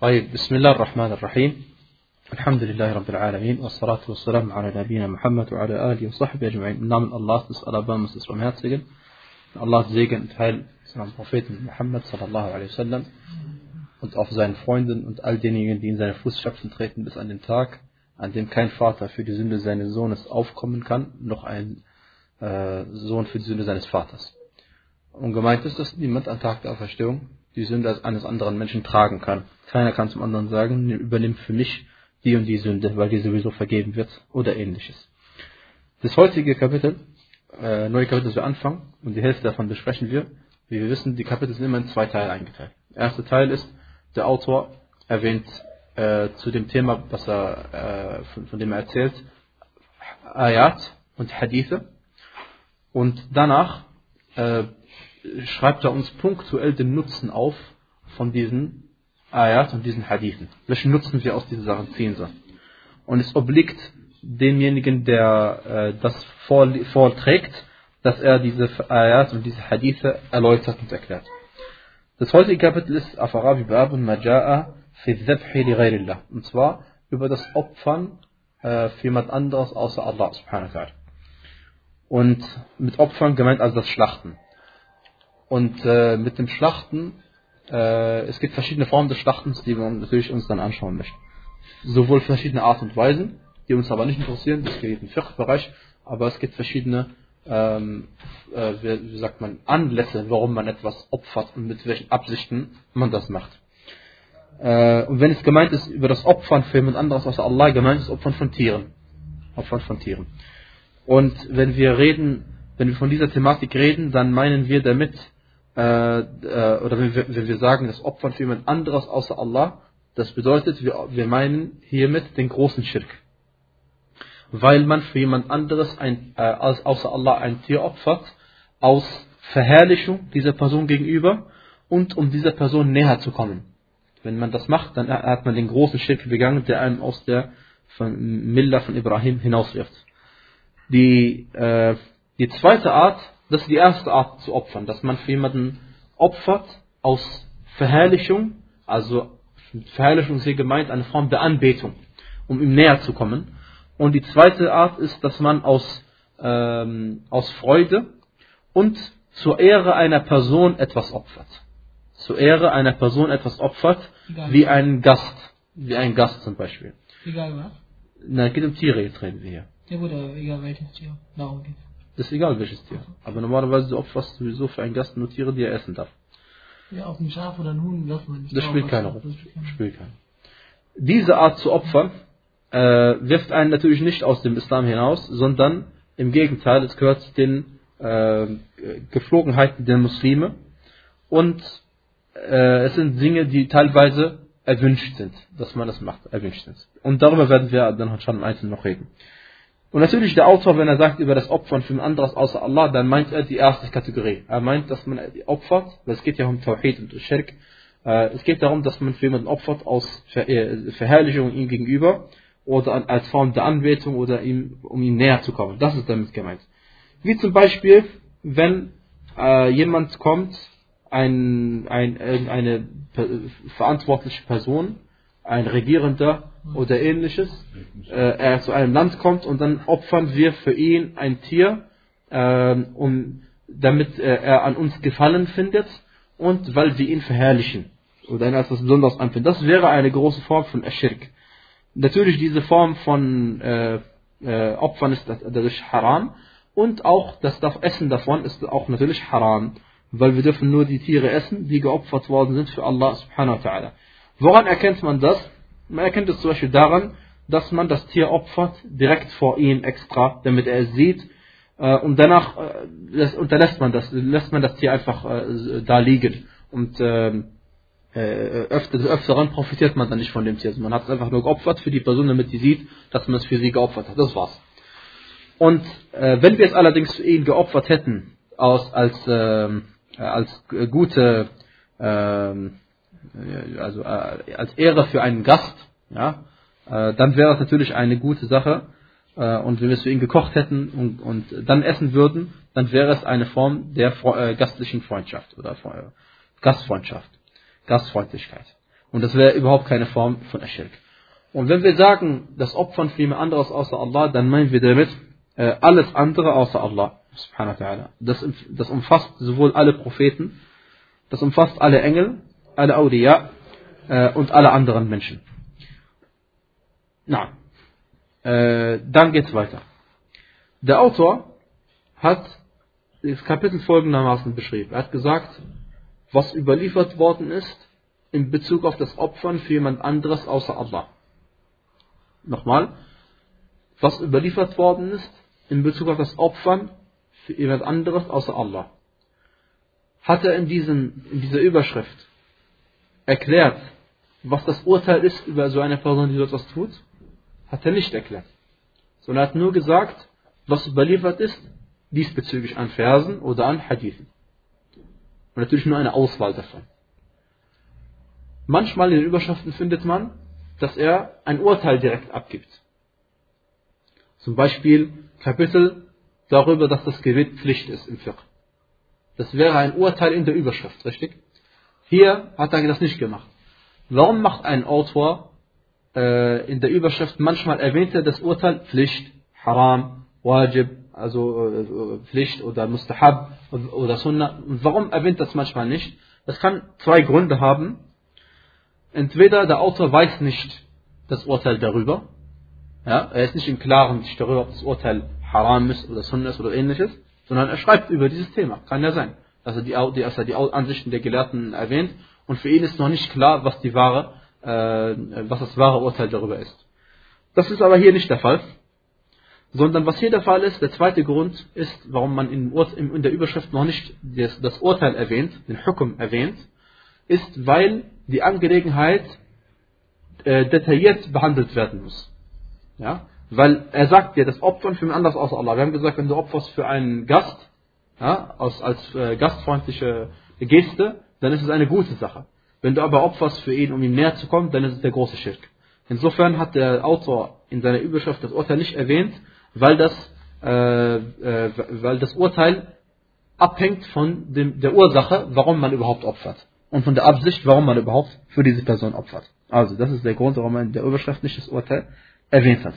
طيب بسم الله الرحمن الرحيم الحمد لله رب العالمين والصلاة والسلام على نبينا Muhammad وعلى آله وصحبه أجمعين Im Namen Allahs des Alabamas des Barmherzigen Allahs Segen und Heil seinem Propheten Muhammad sallallahu alaihi wasallam und auf seinen Freunden und all denjenigen, die in seine Fußstapfen treten bis an den Tag, an dem kein Vater für die Sünde seines Sohnes aufkommen kann, noch ein äh, Sohn für die Sünde seines Vaters. Und gemeint ist, dass niemand am Tag der Auferstehung die Sünde eines anderen Menschen tragen kann. Keiner kann zum anderen sagen, übernimm für mich die und die Sünde, weil die sowieso vergeben wird oder ähnliches. Das heutige Kapitel, äh, neue Kapitel, das wir anfangen, und die Hälfte davon besprechen wir. Wie wir wissen, die Kapitel sind immer in zwei Teile eingeteilt. Der erste Teil ist, der Autor erwähnt äh, zu dem Thema, was er, äh, von, von, dem er erzählt, Ayat und Hadithe. Und danach äh, schreibt er uns punktuell den Nutzen auf von diesen Ayat und diesen Hadithen. Welchen Nutzen wir aus diesen Sachen ziehen sollen. Und es obliegt demjenigen, der äh, das vorträgt, dass er diese Ayat und diese Hadithe erläutert und erklärt. Das heutige Kapitel ist Afarabi Bab und Maja'a fi Dhabhi li ghayrillah. Und zwar über das Opfern äh, für jemand anderes außer Allah subhanahu wa ta'ala. Und mit Opfern gemeint also das Schlachten. Und äh, mit dem Schlachten, äh, es gibt verschiedene Formen des Schlachtens, die wir natürlich uns dann anschauen möchten. Sowohl verschiedene Art und Weisen, die uns aber nicht interessieren, das geht im Fiqh-Bereich, aber es gibt verschiedene, ähm, äh, wie, wie sagt man, Anlässe, warum man etwas opfert und mit welchen Absichten man das macht. Äh, und wenn es gemeint ist, über das Opfern für jemand anderes außer Allah, gemeint ist Opfern von Tieren. Opfern von Tieren. Und wenn wir reden, wenn wir von dieser Thematik reden, dann meinen wir damit, oder wenn wir, wenn wir sagen, das Opfern für jemand anderes außer Allah, das bedeutet, wir, wir meinen hiermit den großen Schirk. Weil man für jemand anderes ein, äh, außer Allah ein Tier opfert, aus Verherrlichung dieser Person gegenüber und um dieser Person näher zu kommen. Wenn man das macht, dann hat man den großen Schirk begangen, der einem aus der von Milla von Ibrahim hinauswirft. Die, äh, die zweite Art das ist die erste Art zu opfern, dass man für jemanden opfert aus Verherrlichung, also Verherrlichung ist hier gemeint eine Form der Anbetung, um ihm näher zu kommen. Und die zweite Art ist, dass man aus, ähm, aus Freude und zur Ehre einer Person etwas opfert. Zur Ehre einer Person etwas opfert, wie ein Gast, wie ein Gast zum Beispiel. Egal was? Na, geht um Tiere, jetzt reden wir hier. Ja gut, aber egal welches Tier, darum geht's. Das ist egal welches Tier. Aber normalerweise du opferst sowieso für einen Gast nur Tiere, die er essen darf. Ja, auf ein Schaf oder ein Huhn lassen wir nicht. Das spielt keine Rolle. Spielt keine. Diese Art zu opfern äh, wirft einen natürlich nicht aus dem Islam hinaus, sondern im Gegenteil, es gehört zu den äh, Geflogenheiten der Muslime und äh, es sind Dinge, die teilweise erwünscht sind, dass man das macht, erwünscht sind. Und darüber werden wir dann schon im Einzelnen noch reden. Und natürlich der Autor, wenn er sagt über das Opfern für ein anderes außer Allah, dann meint er die erste Kategorie. Er meint, dass man opfert, weil es geht ja um Tawhid und Shirk. Äh, es geht darum, dass man für jemanden opfert aus äh, Verherrlichung ihm gegenüber oder als Form der Anbetung oder ihm, um ihm näher zu kommen. Das ist damit gemeint. Wie zum Beispiel, wenn äh, jemand kommt, ein, ein, eine verantwortliche Person, ein Regierender, oder ähnliches, äh, er zu einem Land kommt und dann opfern wir für ihn ein Tier, äh, um, damit äh, er an uns Gefallen findet und weil wir ihn verherrlichen oder ihn als etwas besonders anfinden. Das wäre eine große Form von Ashirk. Natürlich diese Form von äh, äh, Opfern ist dadurch haram und auch das Essen davon ist auch natürlich haram, weil wir dürfen nur die Tiere essen, die geopfert worden sind für Allah subhanahu wa ta'ala. Woran erkennt man das? Man erkennt es zum Beispiel daran, dass man das Tier opfert, direkt vor ihm extra, damit er es sieht. Äh, und danach äh, unterlässt man das, lässt man das Tier einfach äh, da liegen. Und ähm, öfter, des Öfteren profitiert man dann nicht von dem Tier. Also man hat es einfach nur geopfert für die Person, damit sie sieht, dass man es für sie geopfert hat. Das war's. Und wenn wir es allerdings für ihn geopfert hätten, aus, als, ähm, als gute ähm, also äh, als Ehre für einen Gast, ja, äh, dann wäre es natürlich eine gute Sache. Äh, und wenn wir es für ihn gekocht hätten und, und dann essen würden, dann wäre es eine Form der äh, gastlichen Freundschaft oder Gastfreundschaft, Gastfreundlichkeit. Und das wäre überhaupt keine Form von Aschirk. Und wenn wir sagen, das Opfern für jemand anderes außer Allah, dann meinen wir damit äh, alles andere außer Allah. Subhanahu wa ta'ala. Das, das umfasst sowohl alle Propheten, das umfasst alle Engel, alle Awliya äh, und alle anderen Menschen. Na, äh, dann geht's weiter. Der Autor hat das Kapitel folgendermaßen beschrieben. Er hat gesagt, was überliefert worden ist in Bezug auf das Opfern für jemand anderes außer Allah. Nochmal, was überliefert worden ist in Bezug auf das Opfern für jemand anderes außer Allah. Hat er in, diesen, in dieser Überschrift erklärt, was das Urteil ist über so eine Person, die so etwas tut? Hat er nicht erklärt. Sondern er hat nur gesagt, was überliefert ist, diesbezüglich an Versen oder an Hadithen. Und natürlich nur eine Auswahl davon. Manchmal in den Überschriften findet man, dass er ein Urteil direkt abgibt. Zum Beispiel Kapitel darüber, dass das Gebet Pflicht ist im Fiqh. Das wäre ein Urteil in der Überschrift, richtig? Hier hat er das nicht gemacht. Warum macht ein Autor äh, in der Überschrift manchmal erwähnt er das Urteil Pflicht, Haram, Wajib, also äh, Pflicht oder Mustahab oder Sunnah. Und warum erwähnt das manchmal nicht? Das kann zwei Gründe haben. Entweder der Autor weiß nicht das Urteil darüber, ja, er ist nicht im Klaren sich darüber, ob das Urteil Haram ist oder Sunnah ist oder ähnliches, sondern er schreibt über dieses Thema. Kann ja sein, er die, er die Ansichten der Gelehrten erwähnt und für ihn ist noch nicht klar, was die wahre, äh, was das wahre Urteil darüber ist. Das ist aber hier nicht der Fall sondern was hier der Fall ist, der zweite Grund ist, warum man in, in der Überschrift noch nicht das, das, Urteil erwähnt, den Hukum erwähnt, ist, weil die Angelegenheit äh, detailliert behandelt werden muss. Ja? Weil er sagt dir, das Opfern für einen anders außer Allah. Wir haben gesagt, wenn du opferst für einen Gast, ja, aus, als äh, gastfreundliche Geste, dann ist es eine gute Sache. Wenn du aber opferst für ihn, um ihm näher zu kommen, dann ist es der große Schirk. Insofern hat der Autor in seiner Überschrift das Urteil nicht erwähnt, weil das, äh, äh, weil das Urteil abhängt von dem, der Ursache, warum man überhaupt opfert. Und von der Absicht, warum man überhaupt für diese Person opfert. Also, das ist der Grund, warum man in der Überschrift nicht das Urteil erwähnt hat.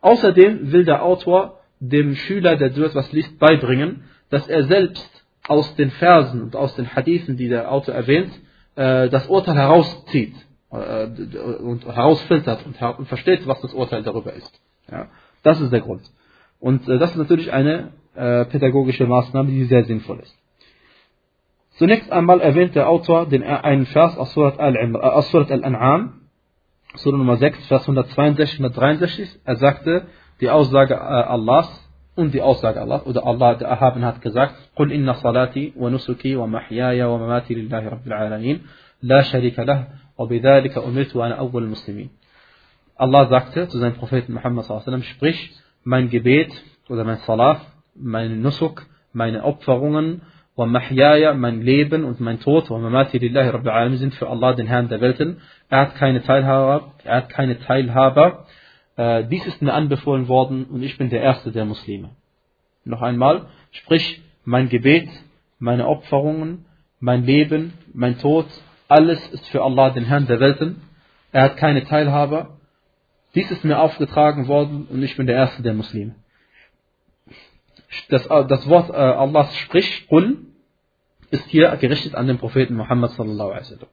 Außerdem will der Autor dem Schüler, der so etwas liest, beibringen, dass er selbst aus den Versen und aus den Hadithen, die der Autor erwähnt, äh, das Urteil herauszieht äh, und herausfiltert und versteht, was das Urteil darüber ist. Ja. Das ist der Grund. Und äh, das ist natürlich eine pädagogische Maßnahme, die sehr sinnvoll ist. Zunächst einmal erwähnt der Autor den, einen Vers aus Surat Al-An'am, Surah Nummer 6, Vers 162 und 163. Er sagte, die Aussage Allahs und die Aussage Allahs, oder Allah, der Erhaben, hat gesagt, قُلْ إِنَّ صَلَاتِي وَنُسُكِي وَمَحْيَايَ وَمَمَاتِي لِلَّهِ رَبِّ الْعَالَمِينَ لَا شَرِيكَ لَهُ وَبِذَلِكَ أُمِرْتُ وَأَنَا أَوَّلُ الْمُسْلِمِينَ Allah sagte zu seinem Propheten Muhammad sallam, sprich, mein Gebet oder mein Salah, mein Nusuk, meine Opferungen, mahyaya, mein Leben und mein Tod, mamati lillahi rabbil alamin sind für Allah, den Herrn der Welten. Er hat keine Teilhaber, er hat keine Teilhaber. Äh, dies ist mir anbefohlen worden und ich bin der Erste der Muslime. Noch einmal, sprich, mein Gebet, meine Opferungen, mein Leben, mein Tod, alles ist für Allah, den Herrn der Welten. Er hat keine Teilhaber dies ist mir aufgetragen worden und ich bin der Erste der Muslime. Das, äh, das Wort äh, Allahs sprich, Qul, ist hier gerichtet an den Propheten Muhammad sallallahu alaihi wasallam.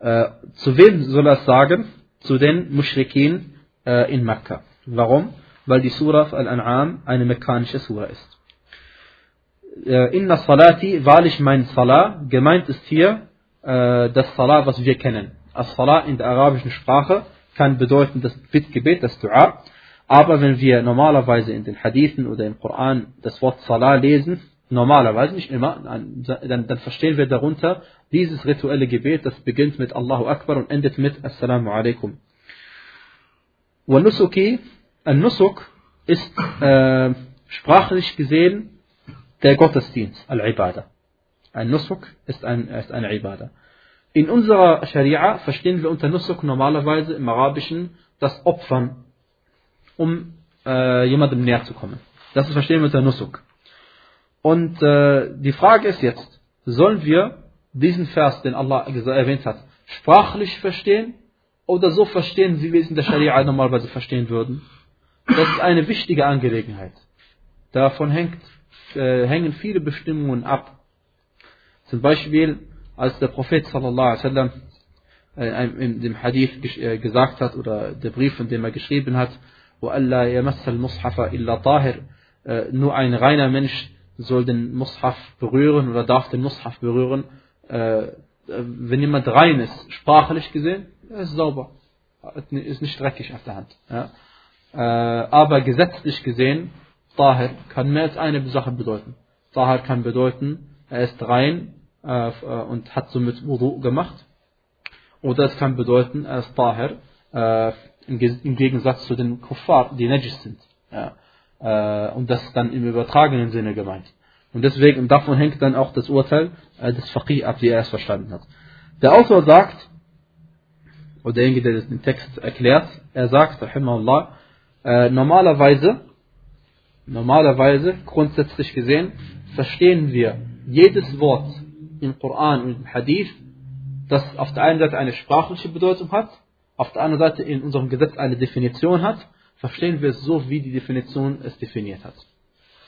Äh, zu wem soll er es sagen? Zu den Mushrikin äh, in Mekka. Warum? Weil die Surah Al-An'am eine mekkanische Surah ist. Äh, Inna Salati, wahrlich mein Salah, gemeint ist hier äh, das Salah, was wir kennen. As-Salah in der arabischen Sprache kann bedeuten das Bittgebet, das Dua. Aber wenn wir normalerweise in den Hadithen oder im Koran das Wort Salah lesen, normalerweise, nicht immer, dann, dann verstehen wir darunter dieses rituelle Gebet, das beginnt mit Allahu Akbar und endet mit Assalamu alaikum. Nusuki, ein Nusuk ist äh, sprachlich gesehen der Gottesdienst, Al-Ibadah. Ein Nusuk ist, ein, ist eine Ibadah. In unserer Scharia verstehen wir unter Nusuk normalerweise im Arabischen das Opfern, um äh, jemandem näher zu kommen. Das verstehen wir unter Nusuk. Und äh, die Frage ist jetzt, sollen wir diesen Vers, den Allah erwähnt hat, sprachlich verstehen oder so verstehen, wie wir es in der Scharia normalerweise verstehen würden. Das ist eine wichtige Angelegenheit. Davon hängt, äh, hängen viele Bestimmungen ab. Zum Beispiel, als der Prophet sallallahu alaihi wasallam äh, in dem Hadith äh, gesagt hat oder der Brief, in dem er geschrieben hat, وَأَلَّا يَمَسَّ الْمُصْحَفَ إِلَّا طَاهِرٌ äh, Nur ein reiner Mensch soll den Mushaf berühren oder darf den Mushaf berühren. Wenn jemand rein ist, sprachlich gesehen, er ist sauber, ist nicht dreckig auf der Hand. Ja. Aber gesetzlich gesehen, Tahir kann mehr als eine Sache bedeuten. Tahir kann bedeuten, er ist rein und hat somit Wudu gemacht oder es kann bedeuten, er ist Tahir, äh, im, Gegensatz zu den Kuffar, die Najis sind. Ja. Äh, und das ist dann im übertragenen Sinne gemeint. Und deswegen, davon hängt dann auch das Urteil äh, des Faqih ab, wie er es verstanden hat. Der Autor sagt, oder derjenige, der den Text erklärt, er sagt, rahimahullah, äh, normalerweise, normalerweise, grundsätzlich gesehen, verstehen wir jedes Wort im Koran und im Hadith das auf der einen Seite eine sprachliche Bedeutung hat, auf der anderen Seite in unserem Gesetz eine Definition hat, verstehen wir es so, wie die Definition es definiert hat.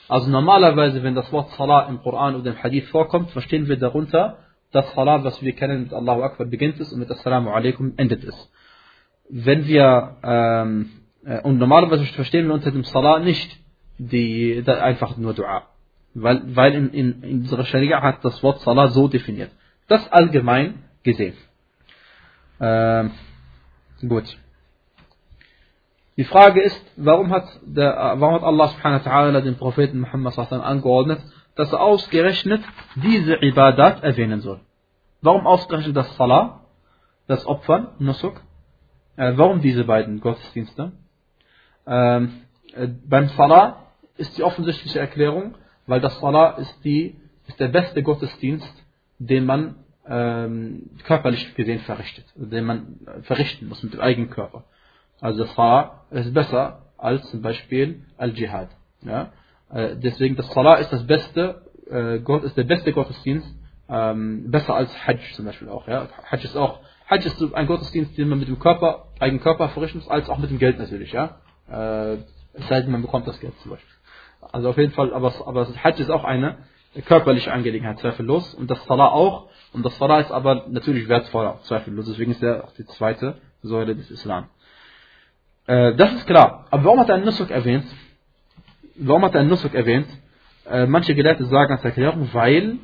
Also normalerweise, wenn das Wort Salah im Koran oder im Hadith vorkommt, verstehen wir darunter, dass Salah, was wir kennen mit Allahu Akbar beginnt es und mit Assalamu alaikum endet es. Wenn wir, ähm, äh, und normalerweise verstehen wir unter dem Salah nicht die, einfach nur Dua. Weil, weil in, in, in unserer Scharia hat das Wort Salah so definiert. Das allgemein gesehen. Ähm, gut. Die Frage ist, warum hat, der, warum hat Allah subhanahu wa ta'ala den Propheten Muhammad angeordnet, dass er ausgerechnet diese Ibadat erwähnen soll? Warum ausgerechnet das Salah, das Opfern, Nusuk? Äh, warum diese beiden Gottesdienste? Ähm, äh, beim Salah ist die offensichtliche Erklärung, weil das Salah ist, die, ist der beste Gottesdienst, den man ähm, körperlich gesehen verrichtet, den man verrichten muss mit dem eigenen Körper. Also das Salah ist besser als zum Beispiel Al-Jihad. Ja? Äh, deswegen das Salah ist das beste, äh, Gott ist der beste Gottesdienst, ähm, besser als Hajj zum Beispiel auch. Ja? Hajj ist auch Hajj ist ein Gottesdienst, den man mit dem Körper, eigenen Körper verrichten muss, als auch mit dem Geld natürlich. Ja? Äh, es sei denn, man bekommt das Geld zum Beispiel. Also auf jeden Fall, aber, aber Hajj ist auch eine körperliche Angelegenheit, zweifellos. Und das Salah auch. Und das Salah ist aber natürlich wertvoller, zweifellos. Deswegen ist er auch die zweite Säule des Islam. Äh, das ist klar. Aber warum hat er Nusuk erwähnt? Warum hat er Nusuk erwähnt? Äh, manche Gelehrte sagen als Erklärung, weil,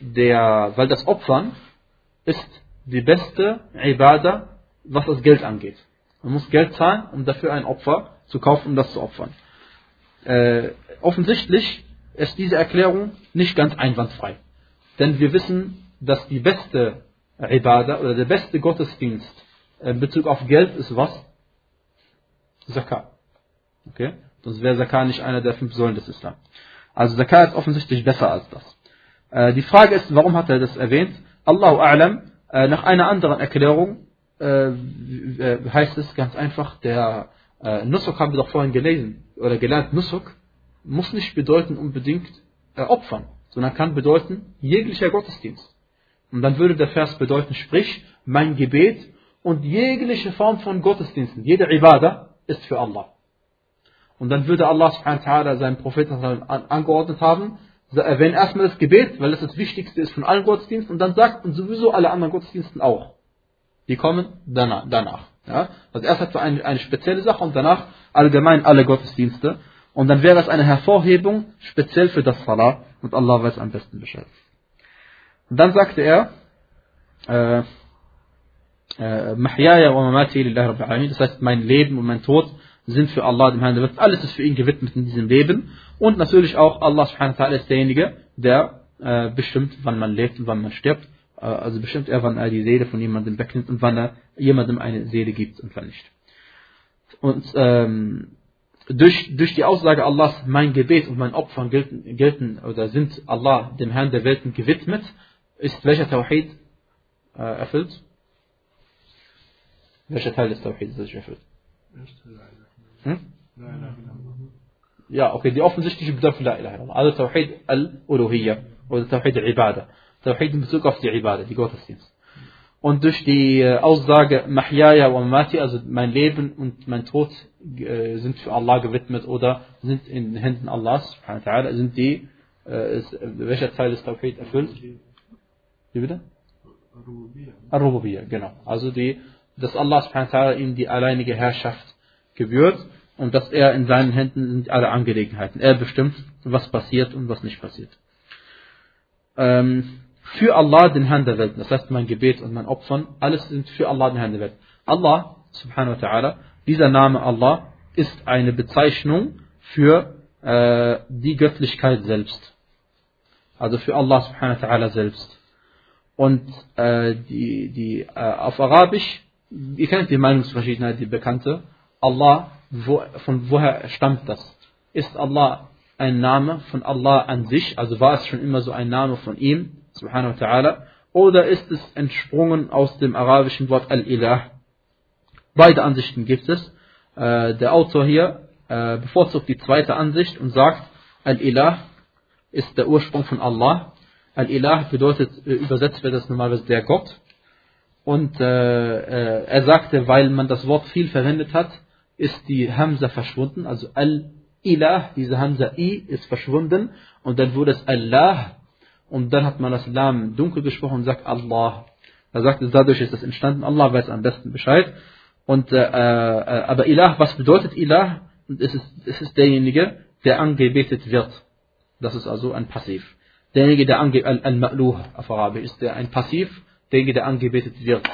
der, weil das Opfern ist die beste Ibadah, was das Geld angeht. Man muss Geld zahlen, um dafür ein Opfer zu kaufen, um das zu opfern. Äh, offensichtlich ist diese Erklärung nicht ganz einwandfrei. Denn wir wissen, dass die beste Ibadah oder der beste Gottesdienst in Bezug auf Geld ist was? Zakat. Okay? Sonst wäre Zakat nicht einer der fünf Säulen des Islam. Also Zakat ist offensichtlich besser als das. Äh, die Frage ist, warum hat er das erwähnt? Allahu A'lam, äh, nach einer anderen Erklärung äh, heißt es ganz einfach, der Nusuk haben wir doch vorhin gelesen oder gelernt, Nusuk muss nicht bedeuten unbedingt Opfern sondern kann bedeuten jeglicher Gottesdienst. Und dann würde der Vers bedeuten, sprich, mein Gebet und jegliche Form von Gottesdiensten, jede Ibadah ist für Allah. Und dann würde Allah subhanahu wa ta'ala seinen Propheten angeordnet haben, erwähnen erstmal das Gebet, weil das das Wichtigste ist von allen Gottesdiensten, und dann sagt, und sowieso alle anderen Gottesdiensten auch. Die kommen danach. Ja? Also erst hat so eine, eine spezielle Sache und danach allgemein alle Gottesdienste. Und dann wäre es eine Hervorhebung speziell für das Salah und Allah weiß am besten Bescheid. Und dann sagte er, äh, äh, das heißt, mein Leben und mein Tod sind für Allah, dem Herrn Welt. Alles ist für ihn gewidmet in diesem Leben. Und natürlich auch Allah subhanahu wa ta'ala ist derjenige, der äh, bestimmt, wann man lebt und wann man stirbt. Äh, also bestimmt er, wann er die Seele von jemandem wegnimmt und wann er jemandem eine Seele gibt und wann nicht. Und ähm, durch, durch die Aussage Allahs, mein Gebet und mein Opfer gelten, gelten oder sind Allah, dem Herrn der Welten, gewidmet, ist welcher Tawhid äh, erfüllt? Welcher Teil des Tawhid ist erfüllt? Hm? Ja, okay, die offensichtliche Bedeutung La ilaha illallah. Also Tawhid al-Uluhiyya oder Tawhid al-Ibadah. Tawhid in Bezug auf die Ibadah, die Gottesdienst. Und durch die äh, Aussage Mahyaya wa Mati, also mein Leben und mein Tod äh, sind für Allah gewidmet oder sind in den Händen Allahs, sind die, äh, welcher Teil ist Tawhid erfüllt? Wie bitte? Ar-Rububiyya, genau. Also die, dass Allah ihm die alleinige Herrschaft gebührt und dass er in seinen Händen sind alle Angelegenheiten. Er bestimmt, was passiert und was nicht passiert. Ähm, für Allah den Herrn der Welt, das heißt mein Gebet und mein Opfern, alles sind für Allah den Herrn der Welt. Allah, subhanahu wa ta'ala, dieser Name Allah ist eine Bezeichnung für äh, die Göttlichkeit selbst. Also für Allah subhanahu wa ta'ala selbst. Und äh, die, die, äh, auf Arabisch, ihr kennt die Meinungsverschiedenheit, die bekannte, Allah, wo, von woher stammt das? Ist Allah ein Name von Allah an sich, also war es schon immer so ein Name von ihm, subhanahu wa ta'ala, oder ist es entsprungen aus dem arabischen Wort Al-Ilah? Beide Ansichten gibt es. Äh, der Autor hier äh, bevorzugt die zweite Ansicht und sagt, Al-Ilah ist der Ursprung von Allah. Al-Ilah bedeutet, äh, übersetzt wird das normalerweise der Gott. Und er sagte, weil man das Wort viel verwendet hat, ist die Hamza verschwunden, also Al-Ilah, diese Hamza I ist verschwunden und dann wurde es Allah und dann hat man das Lam dunkel gesprochen und sagt Allah. Er sagt, dadurch ist das entstanden, Allah weiß am besten Bescheid. Und, äh, äh, aber Ilah, was bedeutet Ilah? Es ist, es ist derjenige, der angebetet wird. Das ist also ein Passiv. Derjenige, der angebetet, Al-Ma'luh auf Arabisch, ist der ein Passiv, derjenige, der angebetet wird.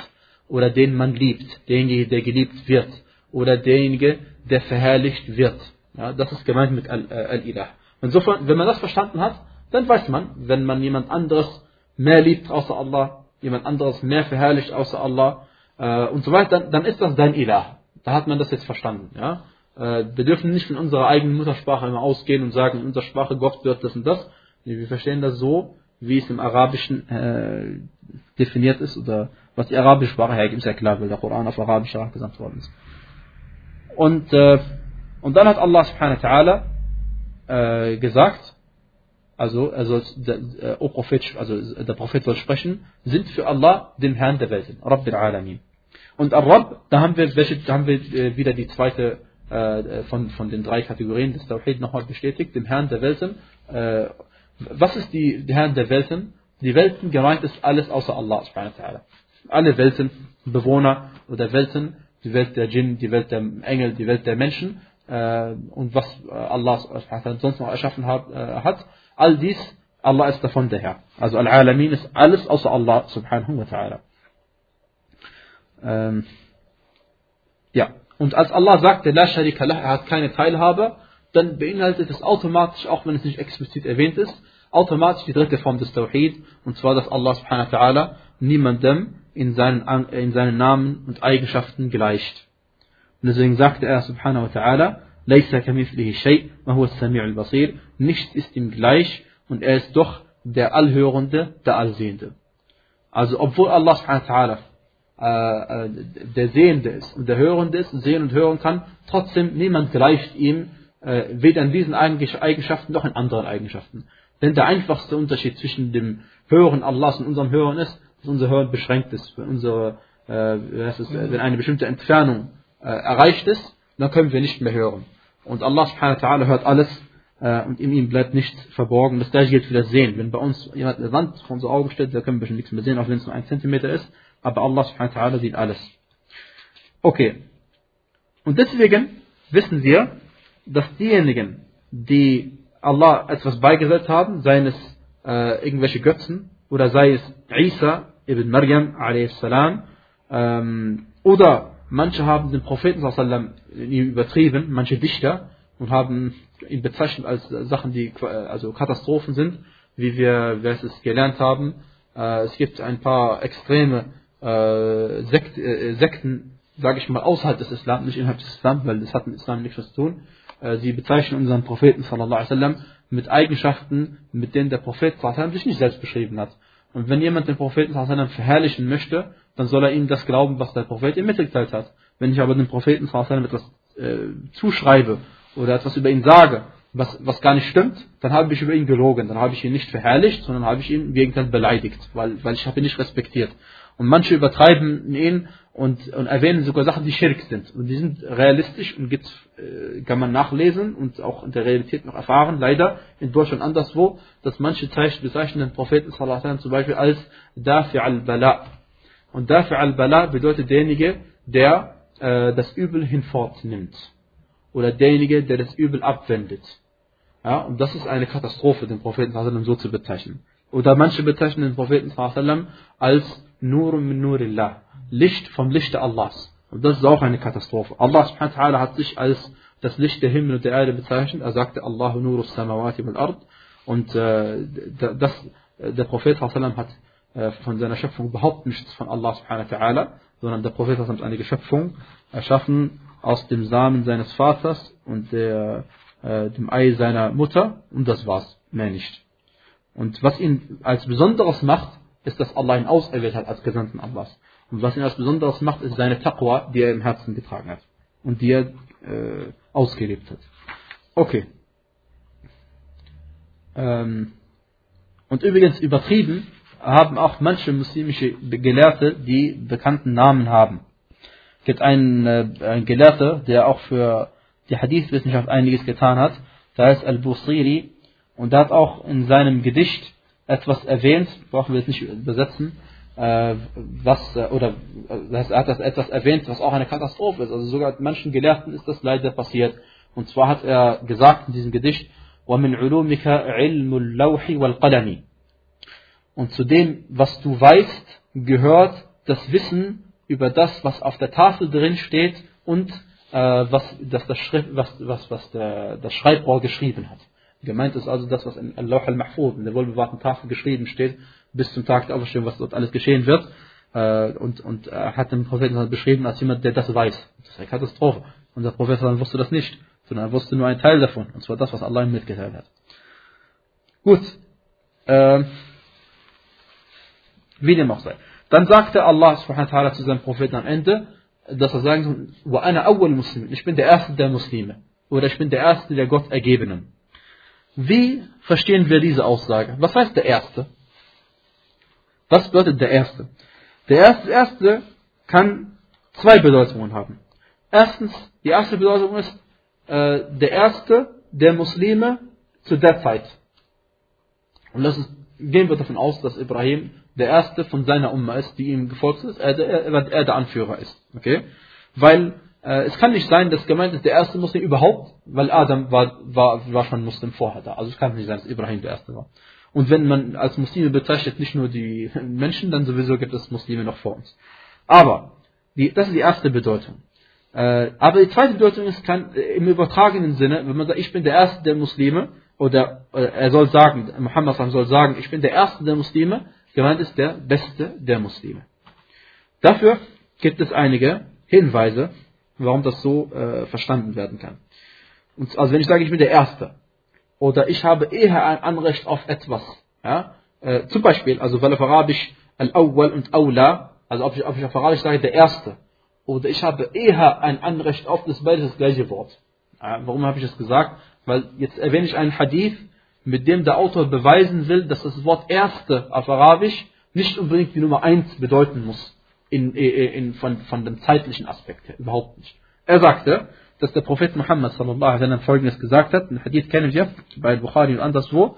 Oder den man liebt, derjenige, der geliebt wird. Oder derjenige, der verherrlicht wird. Ja, das ist gemeint mit äh, Al-Ilah. Insofern, wenn man das verstanden hat, dann weiß man, wenn man jemand anderes mehr liebt außer Allah, jemand anderes mehr verherrlicht außer Allah äh, und so weiter, dann, dann ist das dein Ilah. Da hat man das jetzt verstanden. Ja? Äh, wir dürfen nicht von unserer eigenen Muttersprache immer ausgehen und sagen, in unserer Sprache Gott wird das und das. Wir verstehen das so, wie es im Arabischen äh, definiert ist oder was die arabische Sprache hergibt, ist ja klar, weil der Koran auf Arabisch gesagt worden ist. Und, äh, und dann hat Allah subhanahu wa ta'ala äh, gesagt, also er soll, der, äh, o Prophet, also der Prophet soll sprechen, sind für Allah den Herrn der Welt, Rabbil Alamin. Und Ar-Rabb, da haben wir, welche, da haben wir äh, wieder die zweite äh, von, von den drei Kategorien des Tawhid nochmal bestätigt, dem Herrn der Welten. Äh, was ist die, die Herrn der Welten? Die Welten gemeint ist alles außer Allah subhanahu wa ta'ala. Alle Welten, Bewohner oder Welten, die Welt der Djinn, die Welt der Engel, die Welt der Menschen äh, und was Allah sonst noch erschaffen hat, äh, hat All dies, Allah ist davon der Herr. Also Al-Alamin ist alles außer Allah subhanahu wa ta'ala. Ähm, ja, und als Allah sagte, La sharika lah, er hat keine Teilhabe, dann beinhaltet es automatisch, auch wenn es nicht explizit erwähnt ist, automatisch die dritte Form des Tawhid, und zwar, dass Allah subhanahu wa ta'ala niemandem in seinen, in seinen Namen und Eigenschaften gleicht. Und deswegen sagte er subhanahu wa ta'ala, ليس كمثله شيء وهو السميع البصير nichts ist ihm gleich und er ist doch der Allhörende, der Allsehende. Also obwohl Allah subhanahu äh, der Sehende ist und der Hörende ist, sehen und hören kann, trotzdem niemand gleicht ihm äh, weder in diesen Eigenschaften noch in anderen Eigenschaften. Denn der einfachste Unterschied zwischen dem Hören Allahs und unserem Hören ist, dass unser Hören beschränkt ist. Wenn, unsere, äh, wenn eine bestimmte Entfernung äh, erreicht ist, dann können wir nicht mehr hören. Und Allah subhanahu wa ta'ala hört alles äh, und in ihm bleibt nichts verborgen. Das gleiche gilt für das Sehen. Wenn bei uns jemand eine Wand vor unser Auge stellt, da können wir schon nichts mehr sehen, auch wenn es nur ein Zentimeter ist. Aber Allah subhanahu wa ta'ala sieht alles. Okay. Und deswegen wissen wir, dass diejenigen, die Allah etwas beigesetzt haben, seien es äh, irgendwelche Götzen oder sei es Isa ibn Maryam a.s. Ähm, oder Manche haben den Propheten übertrieben, manche Dichter, und haben ihn bezeichnet als Sachen, die also Katastrophen sind, wie wir, wir es gelernt haben. Äh, es gibt ein paar extreme äh, Sekt, äh, Sekten, sage ich mal, außerhalb des Islam, nicht innerhalb des Islam, weil das hat mit Islam nichts zu tun. Sie bezeichnen unseren Propheten wasallam mit Eigenschaften, mit denen der Prophet sallallahu sich nicht selbst beschrieben hat. Und wenn jemand den Propheten verherrlichen möchte, dann soll er ihm das glauben, was der Prophet ihm mitgeteilt hat. Wenn ich aber dem Propheten etwas äh, zuschreibe oder etwas über ihn sage, was, was gar nicht stimmt, dann habe ich über ihn gelogen, dann habe ich ihn nicht verherrlicht, sondern habe ich ihn im Gegenteil beleidigt, weil, weil ich habe ihn nicht respektiert. Und manche übertreiben ihn und, und erwähnen sogar Sachen, die schirk sind. Und die sind realistisch und gibt's, äh, kann man nachlesen und auch in der Realität noch erfahren, leider in Deutschland anderswo, dass manche bezeichnen den Propheten sallam, zum Beispiel als Dafi al-Bala. Und Dafi al-Bala bedeutet derjenige, der äh, das Übel hinfortnimmt. Oder derjenige, der das Übel abwendet. Ja, und das ist eine Katastrophe, den Propheten sallam, so zu bezeichnen. Oder manche bezeichnen den Propheten sallam, als Nur min Nurillah Licht vom Lichte Allahs. Und das ist auch eine Katastrophe. Allah subhanahu wa ta'ala hat sich als das Licht der Himmel und der Erde bezeichnet. Er sagte, Allahu nurus samawati wal ard. Und äh, das, der Prophet hat äh, von seiner Schöpfung überhaupt nichts von Allah subhanahu wa ta'ala, sondern der Prophet hat eine Schöpfung erschaffen aus dem Samen seines Vaters und der, äh, dem Ei seiner Mutter und das war's, mehr nicht. Und was ihn als Besonderes macht, ist, dass Allah ihn auserwählt hat als Gesandten Allahs. Und was ihn als Besonderes macht, ist seine Taqwa, die er im Herzen getragen hat. Und die er äh, ausgelebt hat. Okay. Ähm, und übrigens übertrieben haben auch manche muslimische Gelehrte, die bekannten Namen haben. Es gibt einen, äh, einen Gelehrter, der auch für die Hadith-Wissenschaft einiges getan hat. Da ist Al-Busiri. Und der hat auch in seinem Gedicht etwas erwähnt, brauchen wir jetzt nicht übersetzen, äh, was, äh, oder äh, er hat das etwas erwähnt, was auch eine Katastrophe ist. Also sogar manchen Gelehrten ist das leider passiert. Und zwar hat er gesagt in diesem Gedicht, وَمِنْ عُلُومِكَ عِلْمُ اللَّوْحِ وَالْقَلَمِ Und zu dem, was du weißt, gehört das Wissen über das, was auf der Tafel drin steht und äh, was, das, das, Schrift, was, was, was der, das Schreibbauer geschrieben hat. Gemeint ist also das, was in Al-Lawh al-Mahfuz, in der wohlbewahrten Tafel geschrieben steht, bis zum Tag der Auferstehung, was dort alles geschehen wird. Äh, und, und er hat den Propheten beschrieben als jemand, der das weiß. Das ist eine Katastrophe. Und der Prophet wusste das nicht, sondern er wusste nur einen Teil davon. Und zwar das, was Allah ihm mitgeteilt hat. Gut. Äh, wie dem auch sei. Dann sagte Allah subhanahu zu seinem Propheten am Ende, dass er sagen soll, ich bin der Erste der Muslime. Oder ich bin der Erste der Gott Ergebenen. Wie verstehen wir diese Aussage? Was heißt der Erste? Was bedeutet der Erste? Der erste, kann zwei Bedeutungen haben. Erstens, die erste Bedeutung ist äh, der Erste der Muslime zu der Zeit. Und das ist, gehen wir davon aus, dass Ibrahim der Erste von seiner Umma ist, die ihm gefolgt ist, er, er, er der Anführer ist. Okay? Weil es kann nicht sein, dass gemeint ist der erste Muslim überhaupt, weil Adam war, war, war schon Muslim vorher da. Also es kann nicht sein, dass Ibrahim der erste war. Und wenn man als Muslime bezeichnet nicht nur die Menschen, dann sowieso gibt es Muslime noch vor uns. Aber die, das ist die erste Bedeutung. Äh, aber die zweite Bedeutung ist kann, äh, im übertragenen Sinne, wenn man sagt, ich bin der erste der Muslime, oder äh, er soll sagen, Muhammad soll sagen, ich bin der erste der Muslime, gemeint ist der beste der Muslime. Dafür gibt es einige Hinweise, warum das so äh, verstanden werden kann. Und, also wenn ich sage, ich bin der Erste, oder ich habe eher ein Anrecht auf etwas, ja, äh, zum Beispiel, also weil auf Arabisch Al-Awwal und Awla, also ob ich, ob ich auf Arabisch sage, der Erste, oder ich habe eher ein Anrecht auf das beides das gleiche Wort. Ja, warum habe ich das gesagt? Weil jetzt erwähne ich einen Hadith, mit dem der Autor beweisen will, dass das Wort Erste auf Arabisch nicht unbedingt die Nummer eins bedeuten muss in, in, in, von, von dem zeitlichen Aspekt her. Überhaupt nicht. Er sagte, dass der Prophet Muhammad sallallahu alaihi wasallam folgendes gesagt hat, ein Hadith kennen wir bei Bukhari und anderswo,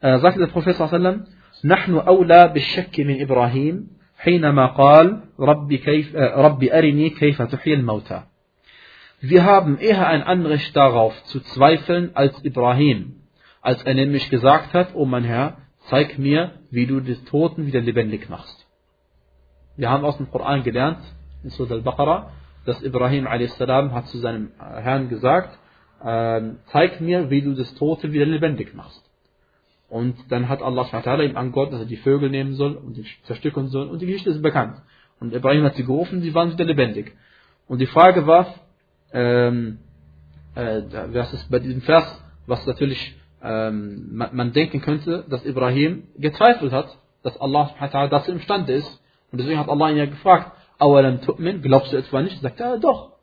äh, sagte der Prophet sallallahu alaihi wasallam, نحن أولى بالشك من إبراهيم حينما قال ربي, كيف ربي أرني كيف تحيي الموتى Wir haben eher ein Anrecht darauf zu zweifeln als Ibrahim, als er nämlich gesagt hat, O mein Herr, zeig mir, wie du die Toten wieder lebendig machst. Wir haben aus dem Koran gelernt, in Surah al-Baqarah, dass Ibrahim a.s. hat zu seinem Herrn gesagt, äh, zeig mir, wie du das Tote wieder lebendig machst. Und dann hat Allah ihm angehört, dass er die Vögel nehmen soll und die zerstückeln soll. Und die Geschichte ist bekannt. Und Ibrahim hat sie gerufen, sie waren wieder lebendig. Und die Frage war, ähm, äh, was ist bei diesem Vers, was natürlich ähm, man, man, denken könnte, dass Ibrahim gezweifelt hat, dass Allah dazu imstande ist. Und deswegen hat Allah ihn ja gefragt, awalam tu'min, glaubst du etwa nicht? Sagt er, ja, doch.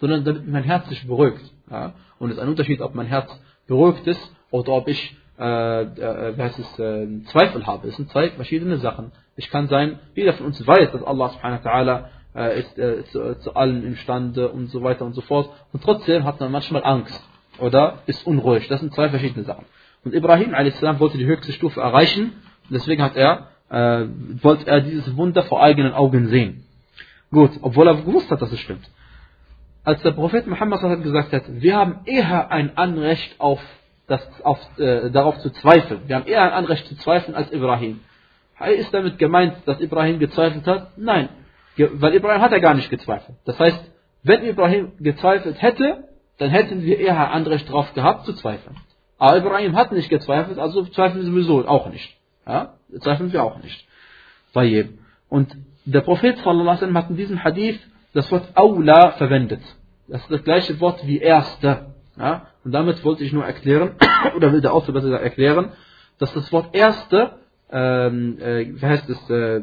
Sondern damit mein Herz sich beruhigt. Ja? Und es ist ein Unterschied, ob mein Herz beruhigt ist oder ob ich äh, äh, es, äh, Zweifel habe. Es sind zwei verschiedene Sachen. Ich kann sein, jeder von uns weiß, dass Allah subhanahu wa ta'ala äh, ist äh, zu, zu allem imstande und so weiter und so fort. Und trotzdem hat man manchmal Angst oder ist unruhig. Das sind zwei verschiedene Sachen. Und Ibrahim a.s. wollte die höchste Stufe erreichen. Deswegen hat er, äh, wollte er dieses Wunder vor eigenen Augen sehen. Gut, obwohl er gewusst hat, dass es stimmt. Als der Prophet Muhammad gesagt hat, wir haben eher ein Anrecht auf, das, auf äh, darauf zu zweifeln. Wir haben eher ein Anrecht zu zweifeln als Ibrahim. Ist damit gemeint, dass Ibrahim gezweifelt hat? Nein. Weil Ibrahim hat er gar nicht gezweifelt. Das heißt, wenn Ibrahim gezweifelt hätte, dann hätten wir eher ein Anrecht darauf gehabt zu zweifeln. Aber Ibrahim hat nicht gezweifelt, also zweifeln sowieso auch nicht. Ja? Zweifeln wir auch nicht. Jedem. Und der Prophet alaihi hat in diesem Hadith das Wort Aula verwendet. Das ist das gleiche Wort wie Erste. Ja? Und damit wollte ich nur erklären, oder will der Autor besser erklären, dass das Wort Erste, ähm, äh, wie heißt es, äh,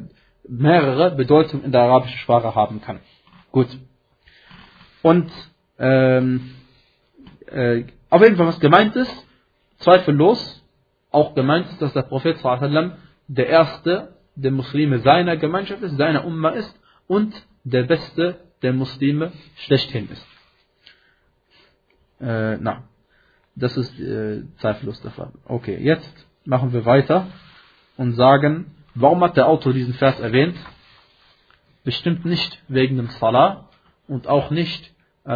mehrere Bedeutungen in der arabischen Sprache haben kann. Gut. Und ähm, äh, auf jeden Fall, was gemeint ist, zweifellos auch gemeint ist, dass der Prophet sallam, der erste der Muslime seiner Gemeinschaft ist, seiner Umma ist und der beste der Muslime schlechthin ist. Äh, na, das ist äh, zweifellos der Fall. Okay, jetzt machen wir weiter und sagen, warum hat der Autor diesen Vers erwähnt? Bestimmt nicht wegen dem Salah und auch nicht äh,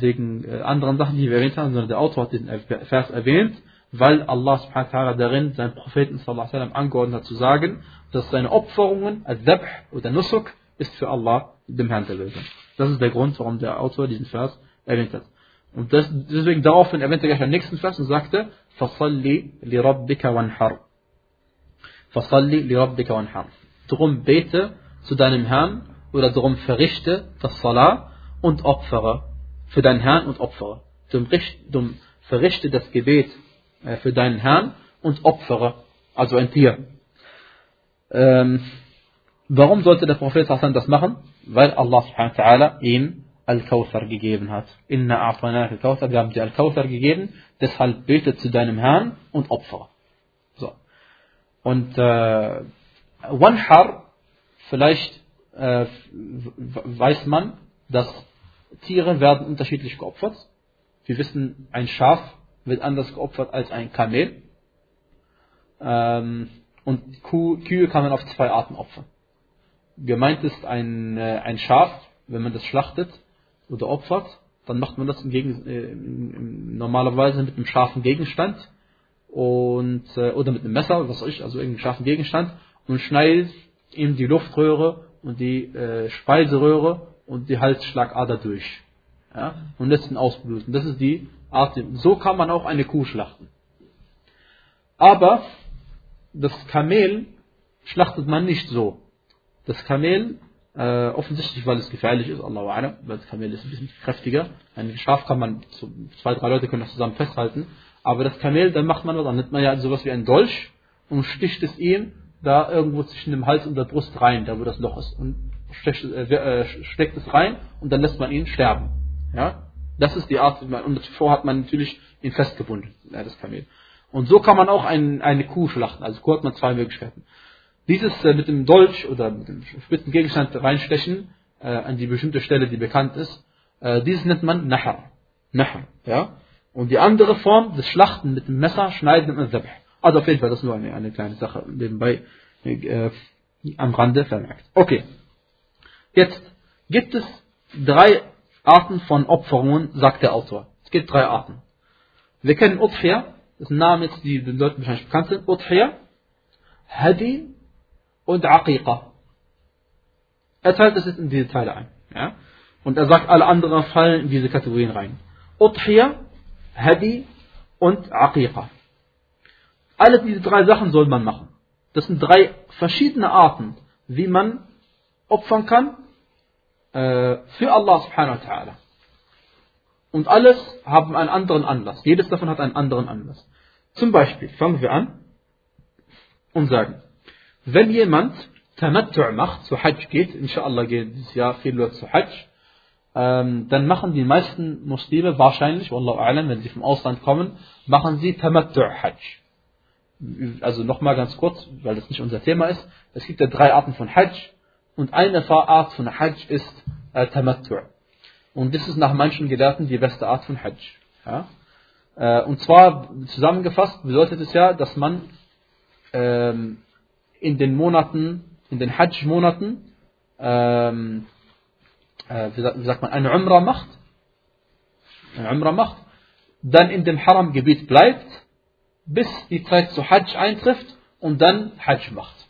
wegen äh, anderen Sachen, die wir erwähnt haben, sondern der Autor hat diesen Vers erwähnt, weil Allah subhanahu wa ta'ala darin seinen Propheten sallallahu alaihi wasallam angeordnet hat zu sagen, dass seine Opferungen, al-Dhabh oder Nusuk, ist für Allah, dem Herrn der Welt. Das ist der Grund, warum der Autor diesen Vers erwähnt hat. Und das, deswegen daraufhin erwähnte er gleich den nächsten Vers und sagte, rabbika wanhar. Fasalli li rabbika wanhar. Drum bete zu deinem Herrn oder drum verrichte das Salah und opfere für deinen Herrn und opfere. Drum, drum verrichte das Gebet für deinen Herrn und opfere, also ein Tier. Ähm, warum sollte der Prophet das machen? Weil Allah subhanahu wa ta'ala ihm Al-Kawthar gegeben hat. Inna a'tana al-Kawthar, wir haben dir Al-Kawthar gegeben, deshalb bete zu deinem Herrn und opfere. So. Und äh, Wanhar, vielleicht äh, weiß man, dass Tiere werden unterschiedlich geopfert. Wir wissen, ein Schaf wird anders geopfert als ein Kamel. Ähm, und Kuh, Kühe kann man auf zwei Arten opfern. Gemeint ist ein, äh, ein Schaf, wenn man das schlachtet oder opfert, dann macht man das im Gegen, äh, normalerweise mit einem scharfen Gegenstand und, äh, oder mit einem Messer, was ich, also irgendeinem scharfen Gegenstand und schneidet ihm die Luftröhre und die äh, Speiseröhre und die Halsschlagader durch. Ja, und lässt ihn ausbluten. Das ist die So kann man auch eine Kuh schlachten. Aber das Kamel schlachtet man nicht so. Das Kamel, äh, offensichtlich, weil es gefährlich ist, Allah Alam, weil das Kamel ist ein bisschen kräftiger. Ein Schaf kann man, zwei, drei Leute können das zusammen festhalten. Aber das Kamel, dann macht man was, dann nimmt man ja sowas wie ein Dolch und sticht es ihm da irgendwo zwischen dem Hals und der Brust rein, da wo das Loch ist. Und steckt, äh, äh, steckt es rein und dann lässt man ihn sterben. Ja? Das ist die Art, und zuvor hat man natürlich ihn festgebunden, ja, das Kamel. Und so kann man auch ein, eine Kuh schlachten. Also Kuh hat man zwei Möglichkeiten. Dieses äh, mit dem Dolch oder mit dem spitzen Gegenstand reinstechen äh, an die bestimmte Stelle, die bekannt ist, äh, dieses nennt man Nahar. Nahar, ja. Und die andere Form, das Schlachten mit dem Messer, schneiden nennt man Zabh. Also auf jeden Fall, das ist nur eine, eine kleine Sache nebenbei äh, am Rande vermerkt. Okay. Jetzt gibt es drei Arten von Opferungen, sagt der Autor. Es gibt drei Arten. Wir kennen Udhiyah, das sind Namen die den Leuten wahrscheinlich bekannt sind. Udhiyah, Hadi und Aqiqa. Er teilt das jetzt in diese Teile ein. Ja? Und er sagt, alle anderen fallen in diese Kategorien rein. Udhiyah, Hadi und Aqiqa. Alle diese drei Sachen soll man machen. Das sind drei verschiedene Arten, wie man opfern kann äh, für Allah subhanahu wa ta'ala. Und alles haben einen anderen Anlass. Jedes davon hat einen anderen Anlass. Zum Beispiel fangen wir an und sagen, wenn jemand Tamattu' macht, zu Hajj geht, inshallah geht dieses Jahr viele Leute zu Hajj, ähm, dann machen die meisten Muslime wahrscheinlich, Wallahu a'lam, wenn sie vom Ausland kommen, machen sie Tamattu' Hajj. Also nochmal ganz kurz, weil das nicht unser Thema ist. Es gibt ja drei Arten von Hajj und eine Art von Hajj ist äh, Tamattu'. Und das ist nach manchen Gelehrten die beste Art von Hajj. Ja? Äh, und zwar zusammengefasst bedeutet es ja, dass man ähm, in den Monaten, in den Hajj-Monaten, ähm, äh, wie, sagt, man, eine Umrah macht, eine Umrah macht, dann in dem Haram-Gebiet bleibt, bis die Zeit zu Hajj eintrifft und dann Hajj macht.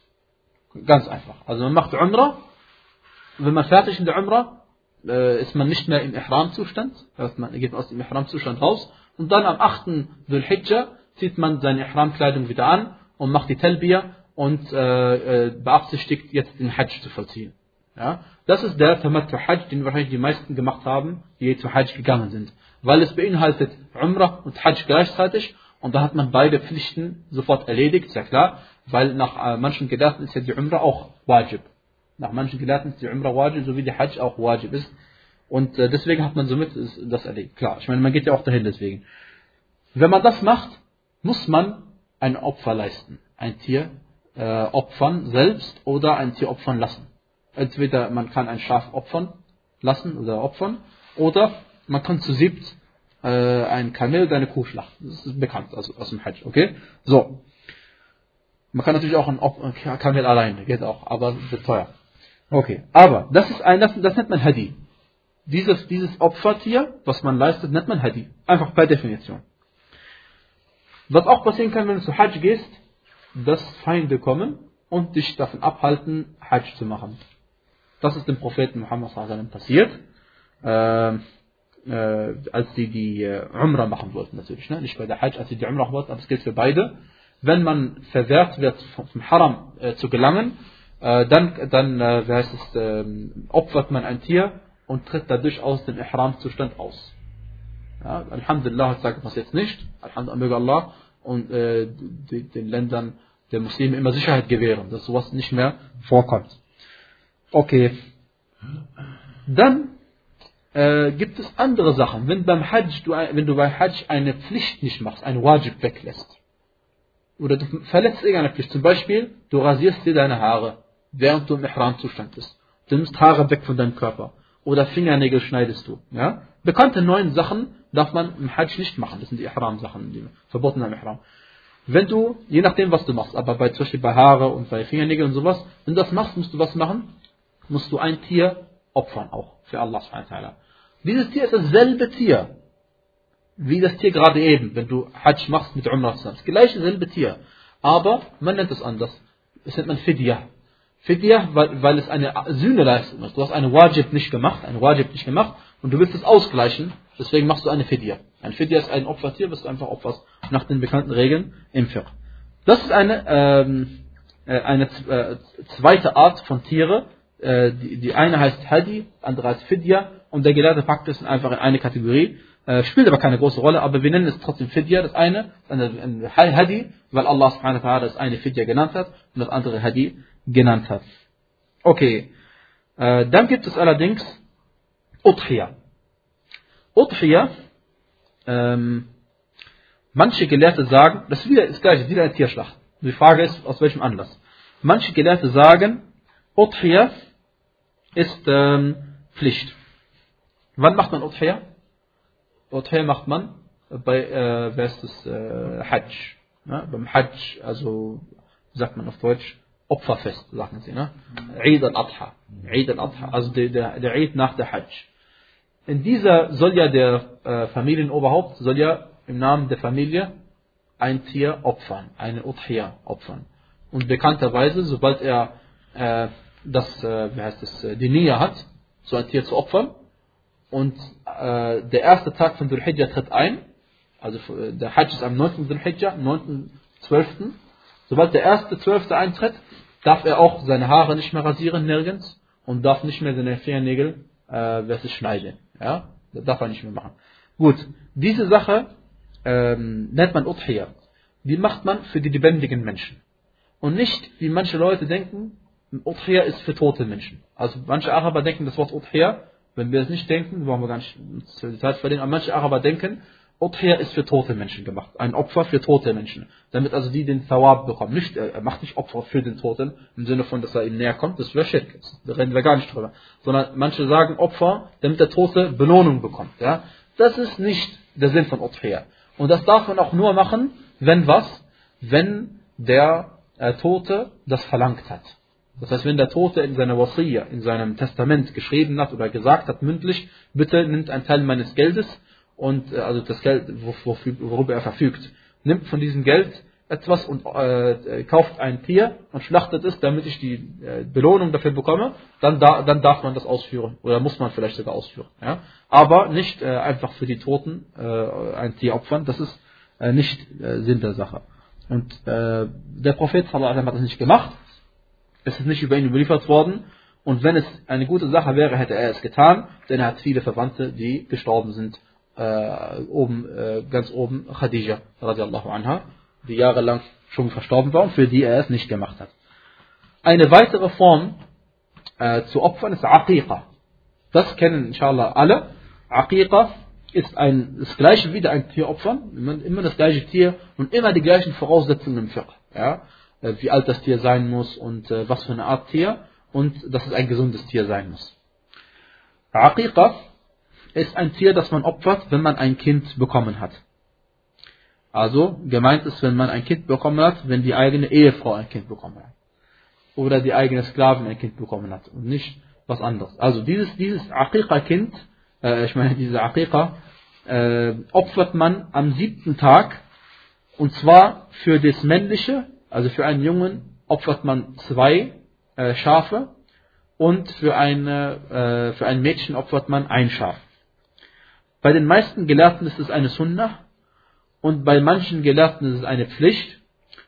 Ganz einfach. Also man macht Umrah, wenn man fertig in der Umrah, äh, ist man nicht mehr im Ihram-Zustand, das man geht aus dem Ihram-Zustand raus, und dann am 8. Dhul Hijjah zieht man seine Ihram-Kleidung wieder an und macht die Talbiya und äh, äh, beabsichtigt jetzt den Hajj zu vollziehen. Ja? Das ist der Tamattu Hajj, den wahrscheinlich die meisten gemacht haben, die zu Hajj gegangen sind. Weil es beinhaltet Umrah und Hajj gleichzeitig und da hat man beide Pflichten sofort erledigt, sehr klar, weil nach äh, manchen Gelehrten ist ja die Umrah auch Wajib. Nach manchen Gelehrten ist die Umrah Wajib, so wie die Hajj auch Wajib ist. Und äh, deswegen hat man somit das erledigt. Klar, ich meine, man geht ja auch dahin deswegen. Wenn man das macht, muss man ein Opfer leisten. Ein Tier äh, opfern selbst oder ein Tier opfern lassen. Entweder man kann ein Schaf opfern lassen oder opfern oder man kann zu siebt äh, ein Kamel oder eine Kuh schlachten. Das ist bekannt also aus dem Hajj, okay? So. Man kann natürlich auch ein, Kamel alleine, geht auch, aber wird teuer. Okay, aber das ist ein, das, das nennt man Hadi. Dieses, dieses Opfertier, was man leistet, nennt man Hadi. Einfach per Definition. Was auch passieren kann, wenn du zu Hajj gehst, dass Feinde kommen und dich davon abhalten, Hajj zu machen. Das ist dem Propheten Muhammad passiert, äh, äh, als sie die äh, Umrah machen wollten natürlich. Ne? Nicht bei der Hajj, als sie die Umrah wollten, aber es gilt für beide. Wenn man verwehrt wird, vom Haram äh, zu gelangen, äh, dann, dann äh, wie heißt es, ähm, opfert man ein Tier und tritt dadurch aus dem Ihram-Zustand aus. Ja, Alhamdulillah sagt man es jetzt nicht. Alhamdulillah und äh, die, den Ländern der Muslime immer Sicherheit gewähren, dass sowas nicht mehr vorkommt. Okay. Dann äh, gibt es andere Sachen. Wenn, beim Hajj, du, wenn du bei Hajj eine Pflicht nicht machst, ein Wajib weglässt, oder du verletzt irgendeine Pflicht, zum Beispiel, du rasierst dir deine Haare, während du im Ihram-Zustand bist. Du nimmst Haare weg von deinem Körper. Oder Fingernägel schneidest du. Ja? Bekannte neun Sachen darf man im Hajj nicht machen. Das sind die Ihram-Sachen, die verboten im Ihram. Wenn du, je nachdem was du machst, aber bei, zum Beispiel bei Haare und bei Fingernägeln und sowas, wenn du das machst, musst du was machen? Musst du ein Tier opfern auch für Allah subhanahu Dieses Tier ist dasselbe Tier, wie das Tier gerade eben, wenn du Hajj machst mit Umrah. Das gleiche selbe Tier. Aber man nennt es anders. Das nennt man Fidya. Fidya, weil, weil es eine Sühneleistung ist. Du hast eine Wajib nicht gemacht, eine Wajib nicht gemacht und du willst es ausgleichen, deswegen machst du eine Fidya. Ein Fidya ist ein Opfertier, was du einfach opferst, nach den bekannten Regeln im Fiqh. Das ist eine, ähm, äh, eine äh, zweite Art von Tiere. Äh, die, die eine heißt Hadi, andere heißt Fidya und der Gelehrte packt es einfach in eine Kategorie. Äh, spielt aber keine große Rolle, aber wir nennen es trotzdem Fidya, das eine, ein Hadi, weil Allah subhanahu wa ta'ala das eine Fidya genannt hat und das andere Hadi genannt hat. Okay, äh, dann gibt es allerdings Udhiyah. Udhiyah, ähm, manche Gelehrte sagen, das ist wieder das gleiche, wieder eine Tierschlacht. Die Frage ist, aus welchem Anlass. Manche Gelehrte sagen, Udhiyah ist ähm, Pflicht. Wann macht man Udhiyah? Udhiyah macht man bei, äh, wer ist das, äh, Hajj. Ja, beim Hajj, also, sagt man auf Deutsch, Opferfest, sagen sie, ne? Eid al-Adha. Eid al-Adha, also der, der, der Eid nach der Hajj. In dieser soll ja der äh, Familienoberhaupt, soll ja im Namen der Familie ein Tier opfern, eine Udhiyah opfern. Und bekannterweise, sobald er äh, das, äh, wie heißt das, äh, die Nia hat, so ein Tier zu opfern, und äh, der erste Tag von Dhul Hijjah tritt ein, also äh, der Hajj ist am 9. Dhul Hijjah, 9. 12. Sobald der erste 12. eintritt, darf er auch seine Haare nicht mehr rasieren, nirgends, und darf nicht mehr seine Fingernägel äh, schneiden. Ja? Das darf er nicht mehr machen. Gut, diese Sache ähm, nennt man Udhiyah. Die macht man für die lebendigen Menschen. Und nicht, wie manche Leute denken, Udhiyah ist für tote Menschen. Also manche Araber denken, das Wort Udhiyah, wenn wir es nicht denken, wollen wir gar nicht Zeit verlieren, aber manche Araber denken, Udhiyah ist für tote Menschen gemacht. Ein Opfer für tote Menschen. Damit also die den Thawab bekommen. Nicht, er macht nicht Opfer für den Toten, im Sinne von, dass er ihm näher kommt. Das wäre Schirk. Da reden wir gar nicht drüber. Sondern manche sagen Opfer, damit der Tote Belohnung bekommt. Ja? Das ist nicht der Sinn von Udhiyah. Und das darf man auch nur machen, wenn was? Wenn der äh, Tote das verlangt hat. Das heißt, wenn der Tote in seiner Wasiyya, in seinem Testament geschrieben hat oder gesagt hat, mündlich, bitte nimmt einen Teil meines Geldes und äh, also das Geld, worüber er verfügt, nimmt von diesem Geld etwas und äh, kauft ein Tier und schlachtet es, damit ich die äh, Belohnung dafür bekomme, dann, da, dann darf man das ausführen oder muss man vielleicht sogar ausführen. Ja? Aber nicht äh, einfach für die Toten äh, ein Tier opfern, das ist äh, nicht äh, Sinn der Sache. Und äh, der Prophet sallallahu hat das nicht gemacht, es ist nicht über ihn überliefert worden und wenn es eine gute Sache wäre, hätte er es getan, denn er hat viele Verwandte, die gestorben sind. Äh, oben, äh, ganz oben Khadija radiallahu anha, die jahrelang schon verstorben war und für die er es nicht gemacht hat. Eine weitere Form äh, zu opfern ist Aqiqa. Das kennen inshallah alle. Aqiqa ist ein, das gleiche wie ein Tier opfern, immer das gleiche Tier und immer die gleichen Voraussetzungen im Fiqh. Ja? Äh, wie alt das Tier sein muss und äh, was für eine Art Tier und dass es ein gesundes Tier sein muss. Aqiqa ist ein Tier, das man opfert, wenn man ein Kind bekommen hat. Also gemeint ist, wenn man ein Kind bekommen hat, wenn die eigene Ehefrau ein Kind bekommen hat. Oder die eigene Sklavin ein Kind bekommen hat und nicht was anderes. Also dieses, dieses Aqiqa-Kind, äh, ich meine diese Aqiqa, äh, opfert man am siebten Tag und zwar für das männliche, also für einen Jungen opfert man zwei äh, Schafe und für, eine, äh, für ein Mädchen opfert man ein Schaf. Bei den meisten Gelehrten ist es eine Sunnah und bei manchen Gelehrten ist es eine Pflicht,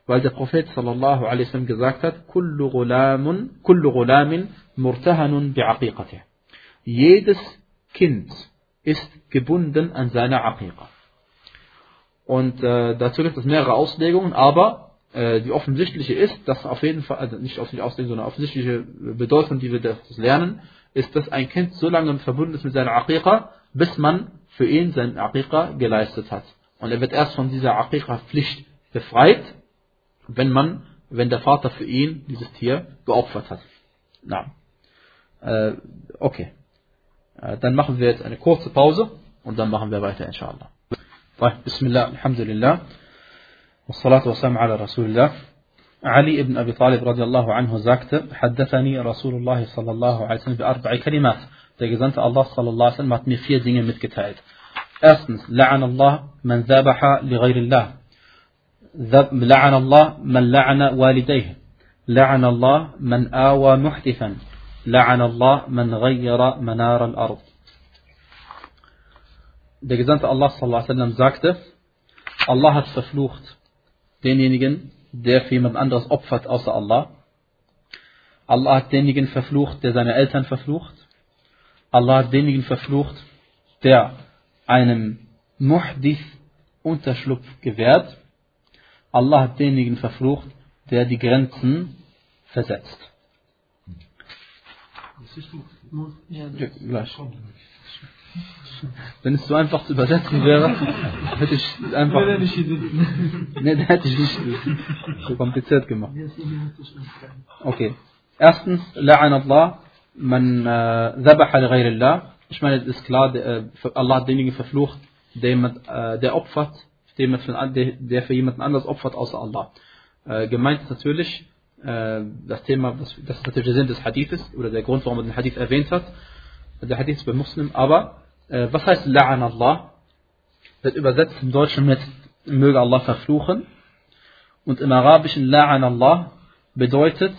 weil der Prophet sallallahu alaihi wasallam gesagt hat, kullu ghulamun, kullu ghulamin murtahanun bi'aqiqatih. Jedes Kind ist gebunden an seiner Aqiqa. Und äh, dazu gibt es mehrere Auslegungen, aber die offensichtliche ist, dass auf jeden Fall, also nicht offensichtliche Auslegung, sondern offensichtliche Bedeutung, die wir das lernen, ist, dass ein Kind so lange verbunden ist mit seiner Aqiqa, bis man für ihn sein Aqiqa geleistet hat. Und er wird erst von dieser Aqiqa-Pflicht befreit, wenn man, wenn der Vater für ihn dieses Tier geopfert hat. Na. Äh, okay. Äh, dann machen wir jetzt eine kurze Pause und dann machen wir weiter, inshallah. Bismillah, Alhamdulillah. والصلاة والسلام على رسول الله علي بن أبي طالب رضي الله عنه sagte حدثني رسول الله صلى الله عليه وسلم بأربع كلمات Der Gesandte Allah sallallahu alaihi wasallam hat mir vier Dinge mitgeteilt. لعن الله من ذبح لغير الله. لعن الله من لعن والديه. لعن الله من آوى محدثا. لعن الله من غير منار الأرض. Der Gesandte Allah sallallahu alaihi wasallam sagte, Allah hat denjenigen, der für jemand anderes opfert außer Allah. Allah hat denjenigen verflucht, der seine Eltern verflucht. Allah hat denjenigen verflucht, der einem Muhdith Unterschlupf gewährt. Allah hat denjenigen verflucht, der die Grenzen versetzt. Ja, gleich. Wenn es so einfach zu übersetzen wäre, hätte ich einfach. Nee, dann hätte ich nicht so kompliziert gemacht. Okay. Erstens, La'an Allah, man zabaha li ghayrillah. Ich meine, es ist klar, Allah hat denjenigen verflucht, der, jemand, der opfert, der für jemanden anders opfert außer Allah. Gemeint ist natürlich, das Thema, das, das ist natürlich der Sinn des Hadithes oder der Grund, warum er den Hadith erwähnt hat. Der Hadith ist bei Muslim, aber äh, was heißt La'an Allah? Wird übersetzt im Deutschen mit möge Allah verfluchen. Und im Arabischen La'an Allah bedeutet,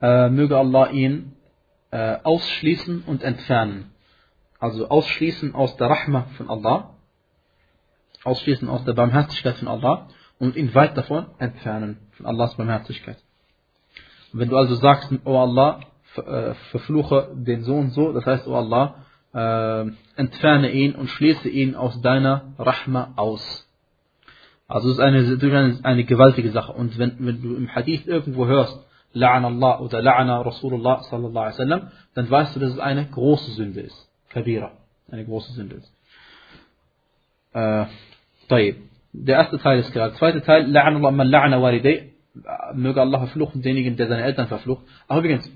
äh, möge Allah ihn äh, ausschließen und entfernen. Also ausschließen aus der Rahma von Allah, ausschließen aus der Barmherzigkeit von Allah und ihn weit davon entfernen, von Allahs Barmherzigkeit. wenn du also sagst, oh Allah, äh, verfluche den Sohn so, das heißt, oh Allah, äh, entferne ihn und schließe ihn aus deiner Rahma aus. Also es ist eine, eine gewaltige Sache. Und wenn, wenn du im Hadith irgendwo hörst, La'an Allah oder La'ana Rasulullah sallallahu alaihi wasallam, dann weißt du, dass es eine große Sünde ist. Kabira. Eine große Sünde ist. Äh, der erste Teil ist gerade. Der zweite Teil, La'an Allah man la'ana Walidei. Möge Allah verfluchen, denjenigen, der seine Eltern verflucht. Aber übrigens,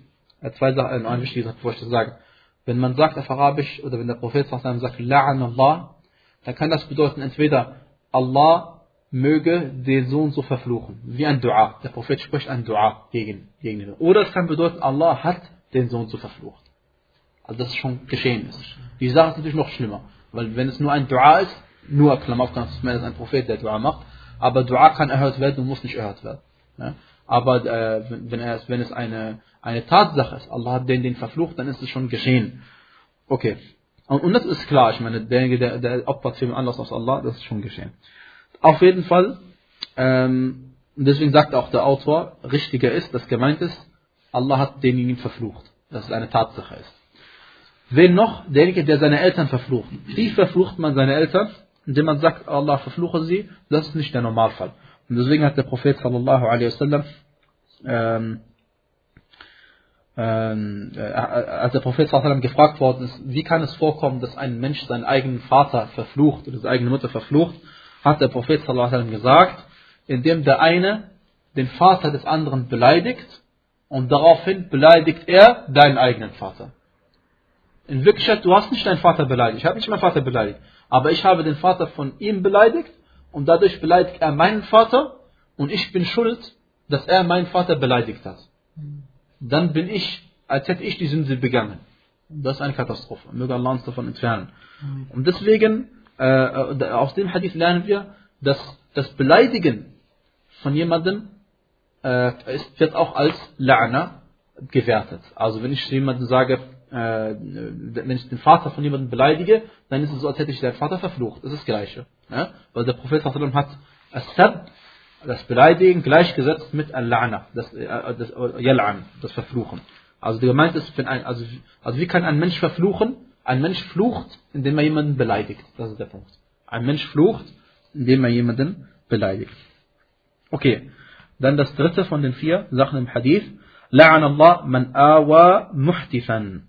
zwei Sachen, eine wichtige bevor ich das sage. Wenn man sagt auf Arabisch oder wenn der Prophet sagt La'an Allah, dann kann das bedeuten entweder Allah möge den Sohn so verfluchen, wie ein Dua. Der Prophet spricht ein Dua gegen, gegen ihn. Oder es kann bedeuten, Allah hat den Sohn so verflucht. Also das ist schon geschehen ist. Die Sache ist natürlich noch schlimmer, weil wenn es nur ein Dua ist, nur Klammer auf, kann ist ein Prophet, der Dua macht, aber Dua kann erhört werden und muss nicht erhört werden. Ja? Aber äh, wenn, er, wenn es eine, eine Tatsache ist, Allah hat den, den verflucht, dann ist es schon geschehen. Okay. Und, und das ist klar, ich meine, derjenige, der, der opfert für Anlass aus Allah, das ist schon geschehen. Auf jeden Fall, ähm, deswegen sagt auch der Autor, richtiger ist, dass gemeint ist, Allah hat denjenigen verflucht, dass es eine Tatsache ist. Wen noch? Derjenige, der seine Eltern verflucht. Wie verflucht man seine Eltern? Indem man sagt, Allah verfluche sie, das ist nicht der Normalfall. Und deswegen hat der Prophet sallallahu alaihi wasallam ähm, ähm, äh, als der Prophet sallallahu gefragt worden ist, wie kann es vorkommen, dass ein Mensch seinen eigenen Vater verflucht oder seine eigene Mutter verflucht, hat der Prophet sallallahu gesagt, indem der eine den Vater des anderen beleidigt und daraufhin beleidigt er deinen eigenen Vater. In Wirklichkeit, du hast nicht deinen Vater beleidigt. Ich habe nicht meinen Vater beleidigt. Aber ich habe den Vater von ihm beleidigt und dadurch beleidigt er meinen Vater und ich bin schuld, dass er meinen Vater beleidigt hat. Dann bin ich, als hätte ich die Sünde begangen. Das ist eine Katastrophe. Möge Allah uns davon entfernen. Und deswegen äh, aus dem Hadith lernen wir, dass das Beleidigen von jemandem äh, ist, wird auch als La'na gewertet. Also wenn ich jemandem sage, äh, wenn ich den Vater von jemandem beleidige, dann ist es so, als hätte ich den Vater verflucht. Das ist das Gleiche. Ja? Weil der Prophet hat das Beleidigen, gleichgesetzt mit Al-La'na, das, äh, das Yal'an, das Verfluchen. Also gemeint ist, ein, also, also wie kann ein Mensch verfluchen? Ein Mensch flucht, indem er jemanden beleidigt. Das ist der Punkt. Ein Mensch flucht, indem er jemanden beleidigt. Okay. Dann das dritte von den vier Sachen im Hadith. La'an Allah man awa muhtifan.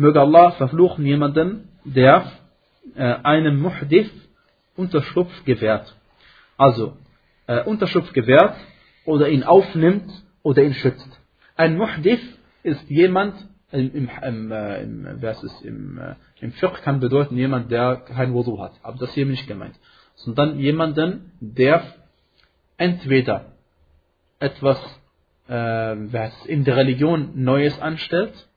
Möge Allah verfluchen jemanden, der äh, einem Muhdif Unterschlupf gewährt. Also, äh, Unterschlupf gewährt oder ihn aufnimmt oder ihn schützt. Ein Muhdif ist jemand, im, im, im, äh, im, was ist, im, äh, im Fiqh kann bedeuten jemand, der kein Wudu hat. Aber das hier nicht gemeint. Sondern jemanden, der entweder etwas äh, in der Religion Neues anstellt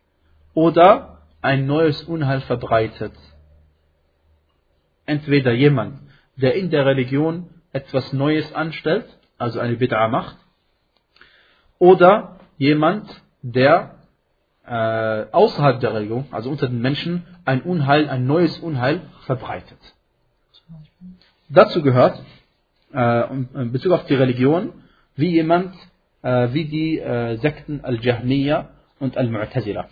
oder ein neues Unheil verbreitet. Entweder jemand, der in der Religion etwas Neues anstellt, also eine Bid'a macht, oder jemand, der äh, außerhalb der Religion, also unter den Menschen, ein Unheil, ein neues Unheil verbreitet. Dazu gehört, äh, in Bezug auf die Religion, wie jemand, äh, wie die äh, Sekten Al-Jahmiya und Al-Mu'tazila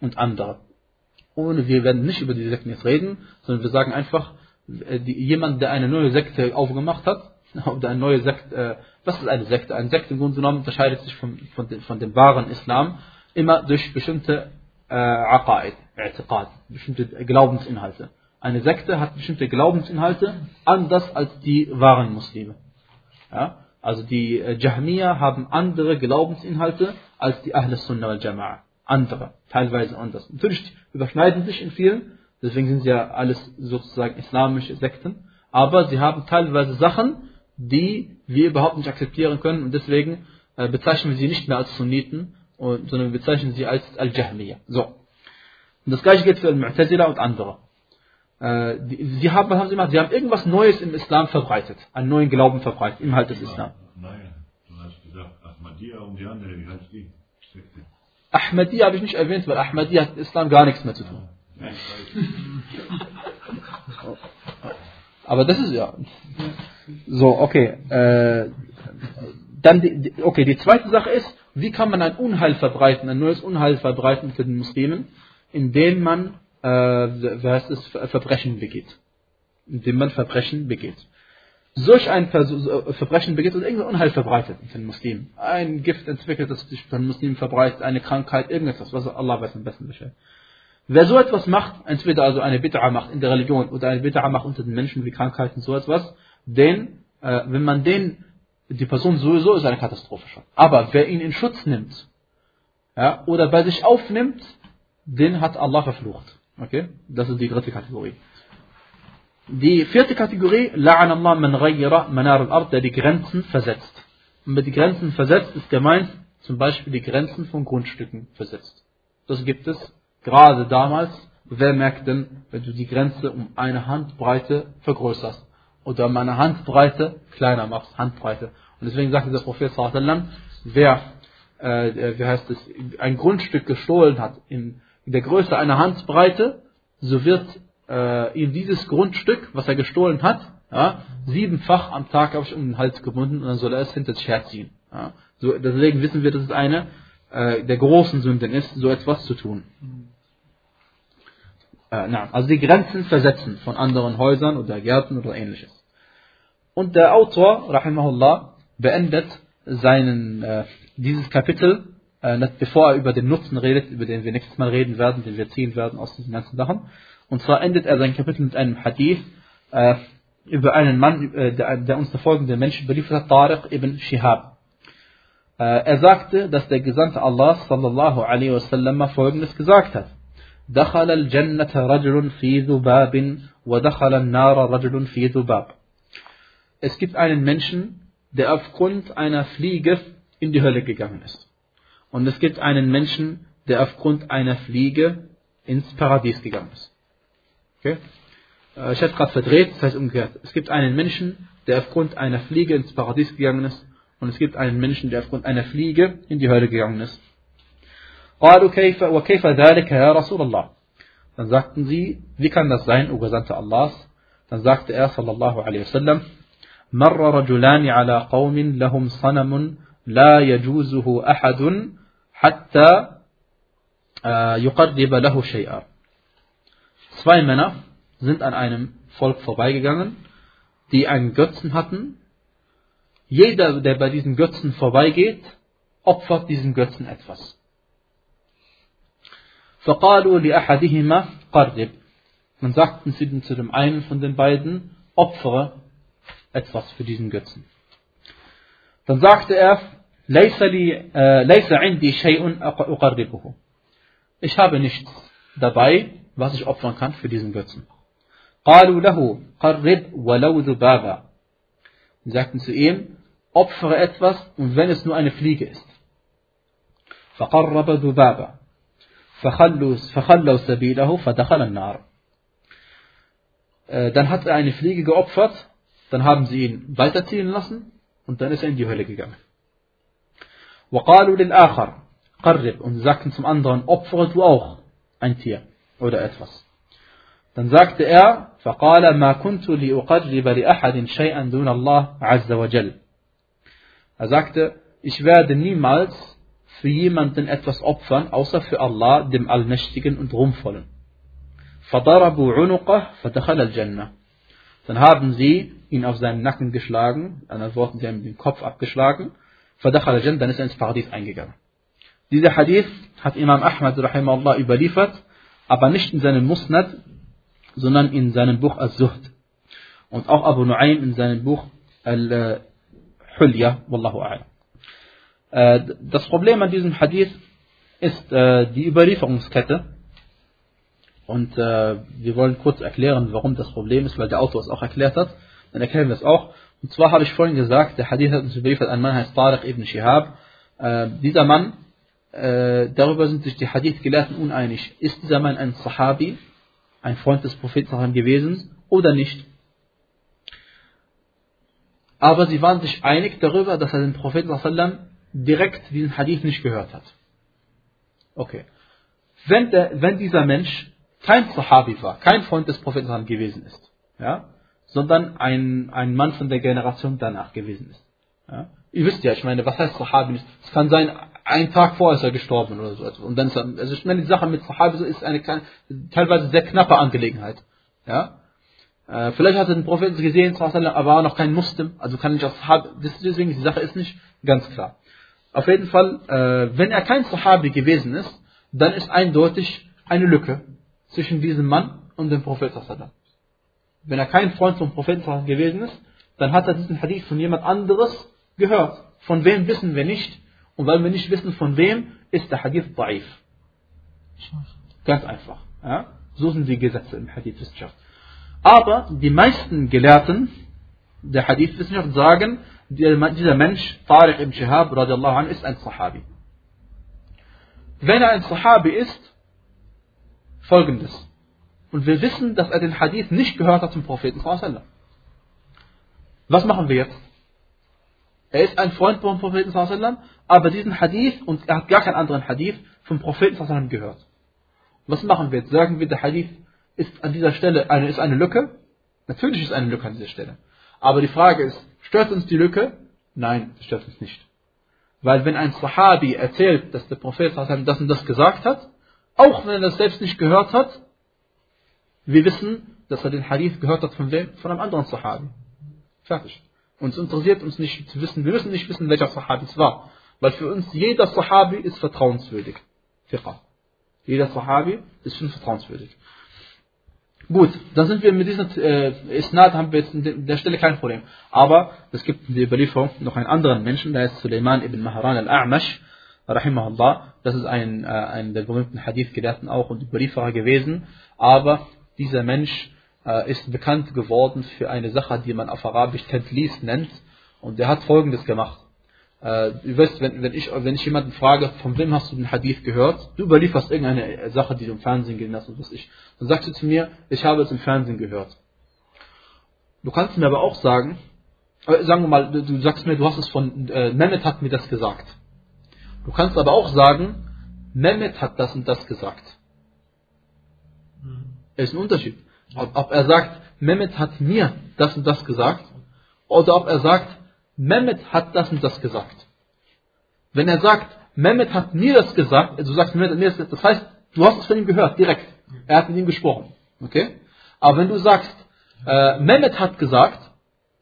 und andere. Ohne, wir werden nicht über diese Sekten jetzt reden, sondern wir sagen einfach, äh, die, jemand, der eine neue Sekte aufgemacht hat, oder eine neue Sekte, äh, was ist eine Sekte? Eine Sekte im Grunde genommen unterscheidet sich von, von, den, von dem wahren Islam immer durch bestimmte äh, Aqaid, I'tiqad, bestimmte Glaubensinhalte. Eine Sekte hat bestimmte Glaubensinhalte anders als die wahren Muslime. Ja? Also die äh, Jahmiya haben andere Glaubensinhalte als die Ahl Sunnah wal Jama'a. Andere, teilweise anders. Natürlich überschneiden sich in vielen, deswegen sind sie ja alles sozusagen islamische Sekten, aber sie haben teilweise Sachen, die wir überhaupt nicht akzeptieren können und deswegen äh, bezeichnen wir sie nicht mehr als Sunniten, sondern wir bezeichnen sie als Al-Jahmiya. So. Und das gleiche gilt für Al-Mu'tazila und andere. Äh, sie, haben, was haben sie gemacht? Sie haben irgendwas Neues im Islam verbreitet, einen neuen Glauben verbreitet, Inhalt des Islam. Nein, du hast gesagt Ahmadiyya und die andere, wie heißt die? Sekte. Ahmadiyya habe ich nicht erwähnt, weil Ahmadiyya hat mit Islam gar nichts mehr zu tun. Aber das ist ja. So, okay. Äh, dann die, okay, die zweite Sache ist, wie kann man ein Unheil verbreiten, ein neues Unheil verbreiten für den Muslimen, indem man äh, wie heißt es, Ver- Verbrechen begeht. Indem man Verbrechen begeht. Solch ein äh, Verbrechen begeht oder irgendein Unheil verbreitet unter den Muslimen. Ein Gift entwickelt, das sich von Muslimen verbreitet, eine Krankheit, irgendetwas, was Allah weiß am besten Bescheid. Wer so etwas macht, entweder also eine Bid'a macht in der Religion oder eine Bid'a macht unter den Menschen wie Krankheiten, so etwas, den, äh, wenn man den, die Person sowieso ist eine Katastrophe schon. Aber wer ihn in Schutz nimmt, ja, oder bei sich aufnimmt, den hat Allah verflucht. Okay? Das ist die dritte Kategorie. Die vierte Kategorie, La'an Allah man ghayyara manar al-ard, der die Grenzen versetzt. Und mit die Grenzen versetzt ist gemeint, zum Beispiel die Grenzen von Grundstücken versetzt. Das gibt es gerade damals. Wer merkt denn, wenn du die Grenze um eine Handbreite vergrößerst oder um eine Handbreite kleiner machst, Handbreite. Und deswegen sagte der Prophet sallam, wer, äh, wie heißt es, ein Grundstück gestohlen hat in der Größe einer Handbreite, so wird äh, ihm dieses Grundstück, was er gestohlen hat, ja, siebenfach am Tag habe ich um den Hals gebunden und dann soll er es hinter sich herziehen. Ja. So, deswegen wissen wir, dass es eine äh, der großen Sünden ist, so etwas zu tun. Äh, na, also die Grenzen versetzen von anderen Häusern oder Gärten oder ähnliches. Und der Autor, Rahimahullah, beendet seinen, äh, dieses Kapitel, äh, bevor er über den Nutzen redet, über den wir nächstes Mal reden werden, den wir ziehen werden aus diesen ganzen Sachen. Und zwar endet er sein Kapitel mit einem Hadith äh, über einen Mann, äh, der, der, uns der folgende Mensch überliefert hat, Tariq ibn Shihab. Äh, er sagte, dass der Gesandte Allah sallallahu alaihi wasallam folgendes gesagt hat. دخل الجنة رجل في ذباب ودخل النار رجل في ذباب. Es gibt einen Menschen, der aufgrund einer Fliege in die Hölle gegangen ist. Und es gibt einen Menschen, der aufgrund einer Fliege ins Paradies gegangen ist. Okay? Äh, ich hätte gerade verdreht, das heißt umgekehrt. Es gibt einen Menschen, der aufgrund einer Fliege ins Paradies gegangen ist. Und es gibt einen Menschen, der aufgrund einer Fliege in die Hölle gegangen ist. قالوا كيف وكيف ذلك يا رسول الله Dann sagten sie, wie kann das sein, O Gesandter Allahs? Dann sagte er, sallallahu alaihi wasallam, مر رجلان على قوم لهم صنم لا يجوزه أحد حتى يقرب له شيئا. Zwei Männer sind an einem Volk vorbeigegangen, die einen Götzen hatten. Jeder, der bei diesem Götzen vorbeigeht, opfert diesem Götzen etwas. فقالوا لأحدهما قرب. Man sagten sie zu dem einen von den beiden, opfere etwas für diesen Götzen. Dann sagte er, ليس لي ليس عندي شيء أقربه. Ich habe nichts dabei, was ich opfern kann für diesen Götzen. قالوا له قرب ولو ذبابا. Sie sagten zu ihm, opfere etwas und wenn es nur eine Fliege ist. فقرب ذبابا. فخلوا فخلوا سبيله فدخل النار. Dann hat er eine Fliege geopfert, dann haben sie ihn weiterziehen lassen und dann ist er in die Hölle gegangen. وقالوا للآخر قرب und sie sagten zum anderen, opfere du auch ein Tier oder etwas. Dann sagte er, فقال ما كنت لأقرب لأحد شيئا دون الله عز وجل. Er sagte, ich werde niemals für jemanden etwas opfern, außer für Allah, dem Allmächtigen und Ruhmvollen. فضربوا عنقه فدخل الجنة. Dann haben sie ihn auf seinen Nacken geschlagen, in anderen Worten, sie haben den Kopf abgeschlagen, فدخل الجنة, dann ist er ins Paradies eingegangen. Dieser Hadith hat Imam Ahmad rahimahullah überliefert, aber nicht in seinem Musnad, sondern in seinem Buch Al-Zuhd. Und auch Abu Nu'aym in seinem Buch Al-Hulya, Wallahu a'lam. Das Problem an diesem Hadith ist die Überlieferungskette. Und wir wollen kurz erklären, warum das Problem ist, weil der Autor es auch erklärt hat. Dann erklären wir es auch. Und zwar habe ich vorhin gesagt, der Hadith hat uns überliefert, ein Mann heißt Tariq ibn Shihab. dieser Mann, darüber sind sich die Hadith-Gelehrten uneinig. Ist dieser Mann ein Sahabi, ein Freund des Propheten gewesen oder nicht? Aber sie waren sich einig darüber, dass er den Propheten direkt diesen Hadith nicht gehört hat. Okay. Wenn, der, wenn dieser Mensch kein Sahabi war, kein Freund des Propheten gewesen ist, ja, sondern ein, ein Mann von der Generation danach gewesen ist. Ja. Ihr wisst ja, ich meine, was heißt Sahabi? Es kann sein, ein Tag vorher ist er gestorben oder so. Und dann ist er, also ich meine, die Sache mit Sahabi ist eine teilweise sehr knappe Angelegenheit. Ja. Äh, vielleicht hat er den Propheten gesehen, aber war noch kein Muslim, also kann nicht auch Sahabi, deswegen, die Sache ist nicht ganz klar. Auf jeden Fall, äh, wenn er kein Sahabi gewesen ist, dann ist eindeutig eine Lücke. zwischen diesem Mann und dem Propheten. Wenn er kein Freund vom Propheten gewesen ist, dann hat er diesen Hadith von jemand anderes gehört. Von wem wissen wir nicht. Und weil wir nicht wissen, von wem, ist der Hadith da'if. Ganz einfach. Ja? So sind die Gesetze im Hadith-Wissenschaft. Aber die meisten Gelehrten der Hadith-Wissenschaft sagen, dieser Mensch, Tariq ibn Shihab, radiallahu anh, ist ein Sahabi. Wenn er ein Sahabi ist, folgendes. Und wir wissen, dass er den Hadith nicht gehört hat zum Propheten. Was machen wir jetzt? Er ist ein Freund vom Propheten, aber diesen Hadith, und er hat gar keinen anderen Hadith, vom Propheten gehört. Was machen wir jetzt? Sagen wir, der Hadith ist an dieser Stelle eine, ist eine Lücke? Natürlich ist eine Lücke an dieser Stelle. Aber die Frage ist, stört uns die Lücke? Nein, das stört uns nicht. Weil wenn ein Sahabi erzählt, dass der Prophet das und das gesagt hat, auch wenn er das selbst nicht gehört hat, wir wissen, dass er den Hadith gehört hat von wem? Von einem anderen Sahabi. Fertig. Uns interessiert uns nicht zu wissen, wir müssen nicht wissen, welcher Sahabi es war. Weil für uns jeder Sahabi ist vertrauenswürdig. Fiqh. Jeder Sahabi ist uns vertrauenswürdig. Gut, dann sind wir mit diesem äh, Isnad haben wir jetzt an der Stelle kein Problem. Aber es gibt in der Überlieferung noch einen anderen Menschen, der ist Suleiman ibn Mahran al-A'mash, rahimahullah. Das ist ein, äh, ein der berühmten Hadith-Gelehrten auch und Überlieferer gewesen. Aber dieser Mensch äh, ist bekannt geworden für eine Sache, die man auf Arabisch Tadlis nennt. Und der hat Folgendes gemacht. Äh, du weißt, wenn, wenn, ich, wenn ich jemanden frage, von wem hast du den Hadith gehört, du überlieferst irgendeine Sache, die du im Fernsehen gesehen hast, und was ich. Dann sagst du zu mir, ich habe es im Fernsehen gehört. Du kannst mir aber auch sagen, äh, sagen wir mal, du sagst mir, du hast es von, äh, Mehmet hat mir das gesagt. Du kannst aber auch sagen, Mehmet hat das und das gesagt. Es ist ein Unterschied. Ob, ob er sagt, Mehmet hat mir das und das gesagt, oder ob er sagt, Mehmet hat das und das gesagt. Wenn er sagt, Mehmet hat mir das gesagt, also sagst, Mehmet hat mir das gesagt, das heißt, du hast es von ihm gehört, direkt. Er hat mit ihm gesprochen. Okay? Aber wenn du sagst, äh, Mehmet hat gesagt,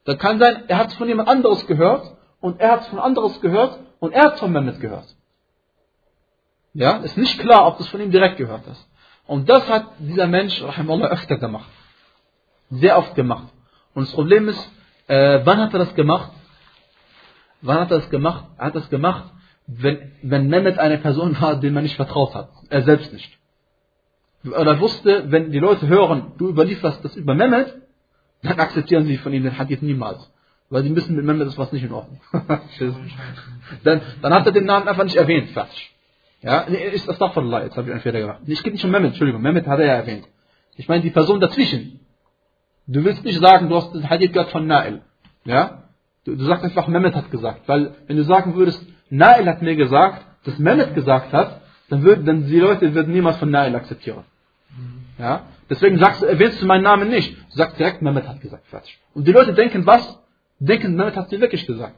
dann kann sein, er hat es von jemand anderes gehört und er hat es von anderes gehört und er hat es von Mehmet gehört. Ja, ist nicht klar, ob du es von ihm direkt gehört hast. Und das hat dieser Mensch, Rahimullah, öfter gemacht. Sehr oft gemacht. Und das Problem ist, äh, wann hat er das gemacht? Wann hat er das gemacht? Er hat das gemacht, wenn, wenn Mehmet eine Person war, dem man nicht vertraut hat. Er selbst nicht. er wusste, wenn die Leute hören, du überlieferst das über Mehmet, dann akzeptieren sie von ihm den Hadith niemals. Weil sie müssen mit Mehmet ist was nicht in Ordnung. dann, dann hat er den Namen einfach nicht erwähnt, fertig. Ja, ist das doch von jetzt habe ich einen Fehler gemacht. Ich geht nicht um Mehmet, Entschuldigung, Mehmet hat er ja erwähnt. Ich meine die Person dazwischen. Du willst nicht sagen, du hast den Hadith gehört von Nail. Ja? Du, du sagst einfach, Mehmet hat gesagt. Weil, wenn du sagen würdest, Nail hat mir gesagt, dass Mehmet gesagt hat, dann würden dann die Leute würden niemals von Nail akzeptieren. Ja? Deswegen sagst, erwähnst du meinen Namen nicht. Du sagst direkt, Mehmet hat gesagt, fertig. Und die Leute denken was? Denken, Mehmet hat dir wirklich gesagt.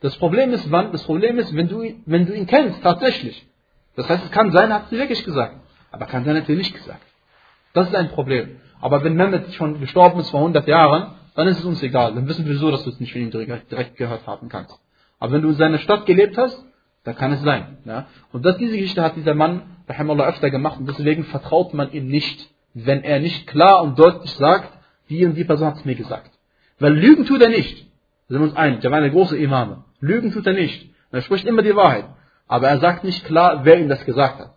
Das Problem ist, wann? Das Problem ist, wenn du, wenn du ihn kennst, tatsächlich. Das heißt, es kann sein, er hat es wirklich gesagt. Aber kann sein, er nicht gesagt. Das ist ein Problem. Aber wenn Mehmet schon gestorben ist vor 100 Jahren, dann ist es uns egal. Dann wissen wir so, dass du es nicht von ihm direkt gehört haben kannst. Aber wenn du in seiner Stadt gelebt hast, dann kann es sein. Ja? Und das, diese Geschichte hat dieser Mann, Rahimullah, öfter gemacht und deswegen vertraut man ihm nicht, wenn er nicht klar und deutlich sagt, die und die Person hat es mir gesagt. Weil Lügen tut er nicht. Da sind wir uns einig. Der war eine große Imame. Lügen tut er nicht. Er spricht immer die Wahrheit. Aber er sagt nicht klar, wer ihm das gesagt hat.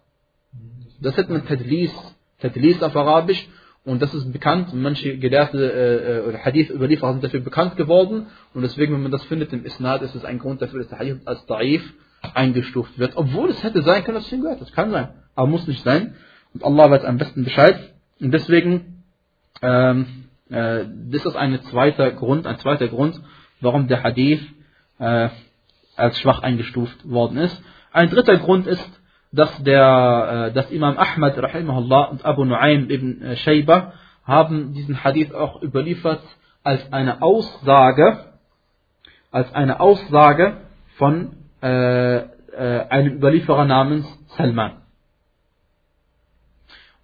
Das nennt man Tadlis, Tadlis auf Arabisch. Und das ist bekannt, manche Gelehrte äh, äh, oder Hadith-Überlieferer sind dafür bekannt geworden. Und deswegen, wenn man das findet im Isnad, ist es ein Grund dafür, dass der Hadith als Da'if eingestuft wird. Obwohl es hätte sein können, dass es ihm gehört. Das kann sein. Aber muss nicht sein. Und Allah weiß am besten Bescheid. Und deswegen, ähm, äh, das ist ein zweiter Grund, ein zweiter Grund, warum der Hadith äh, als schwach eingestuft worden ist. Ein dritter Grund ist, dass der, äh, dass Imam Ahmad rahimahullah und Abu Nu'aym ibn Shayba haben diesen Hadith auch überliefert als eine Aussage, als eine Aussage von äh, äh, einem Überlieferer namens Salman.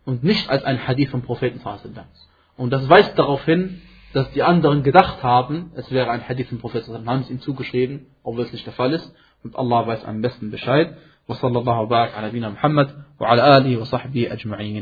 Und nicht als ein Hadith vom Propheten Und das weist darauf hin, dass die anderen gedacht haben, es wäre ein Hadith vom Propheten, haben es ihm zugeschrieben, obwohl es nicht der Fall ist. Und Allah weiß am besten Bescheid. وصلى الله وبارك على نبينا محمد وعلى آله وصحبه أجمعين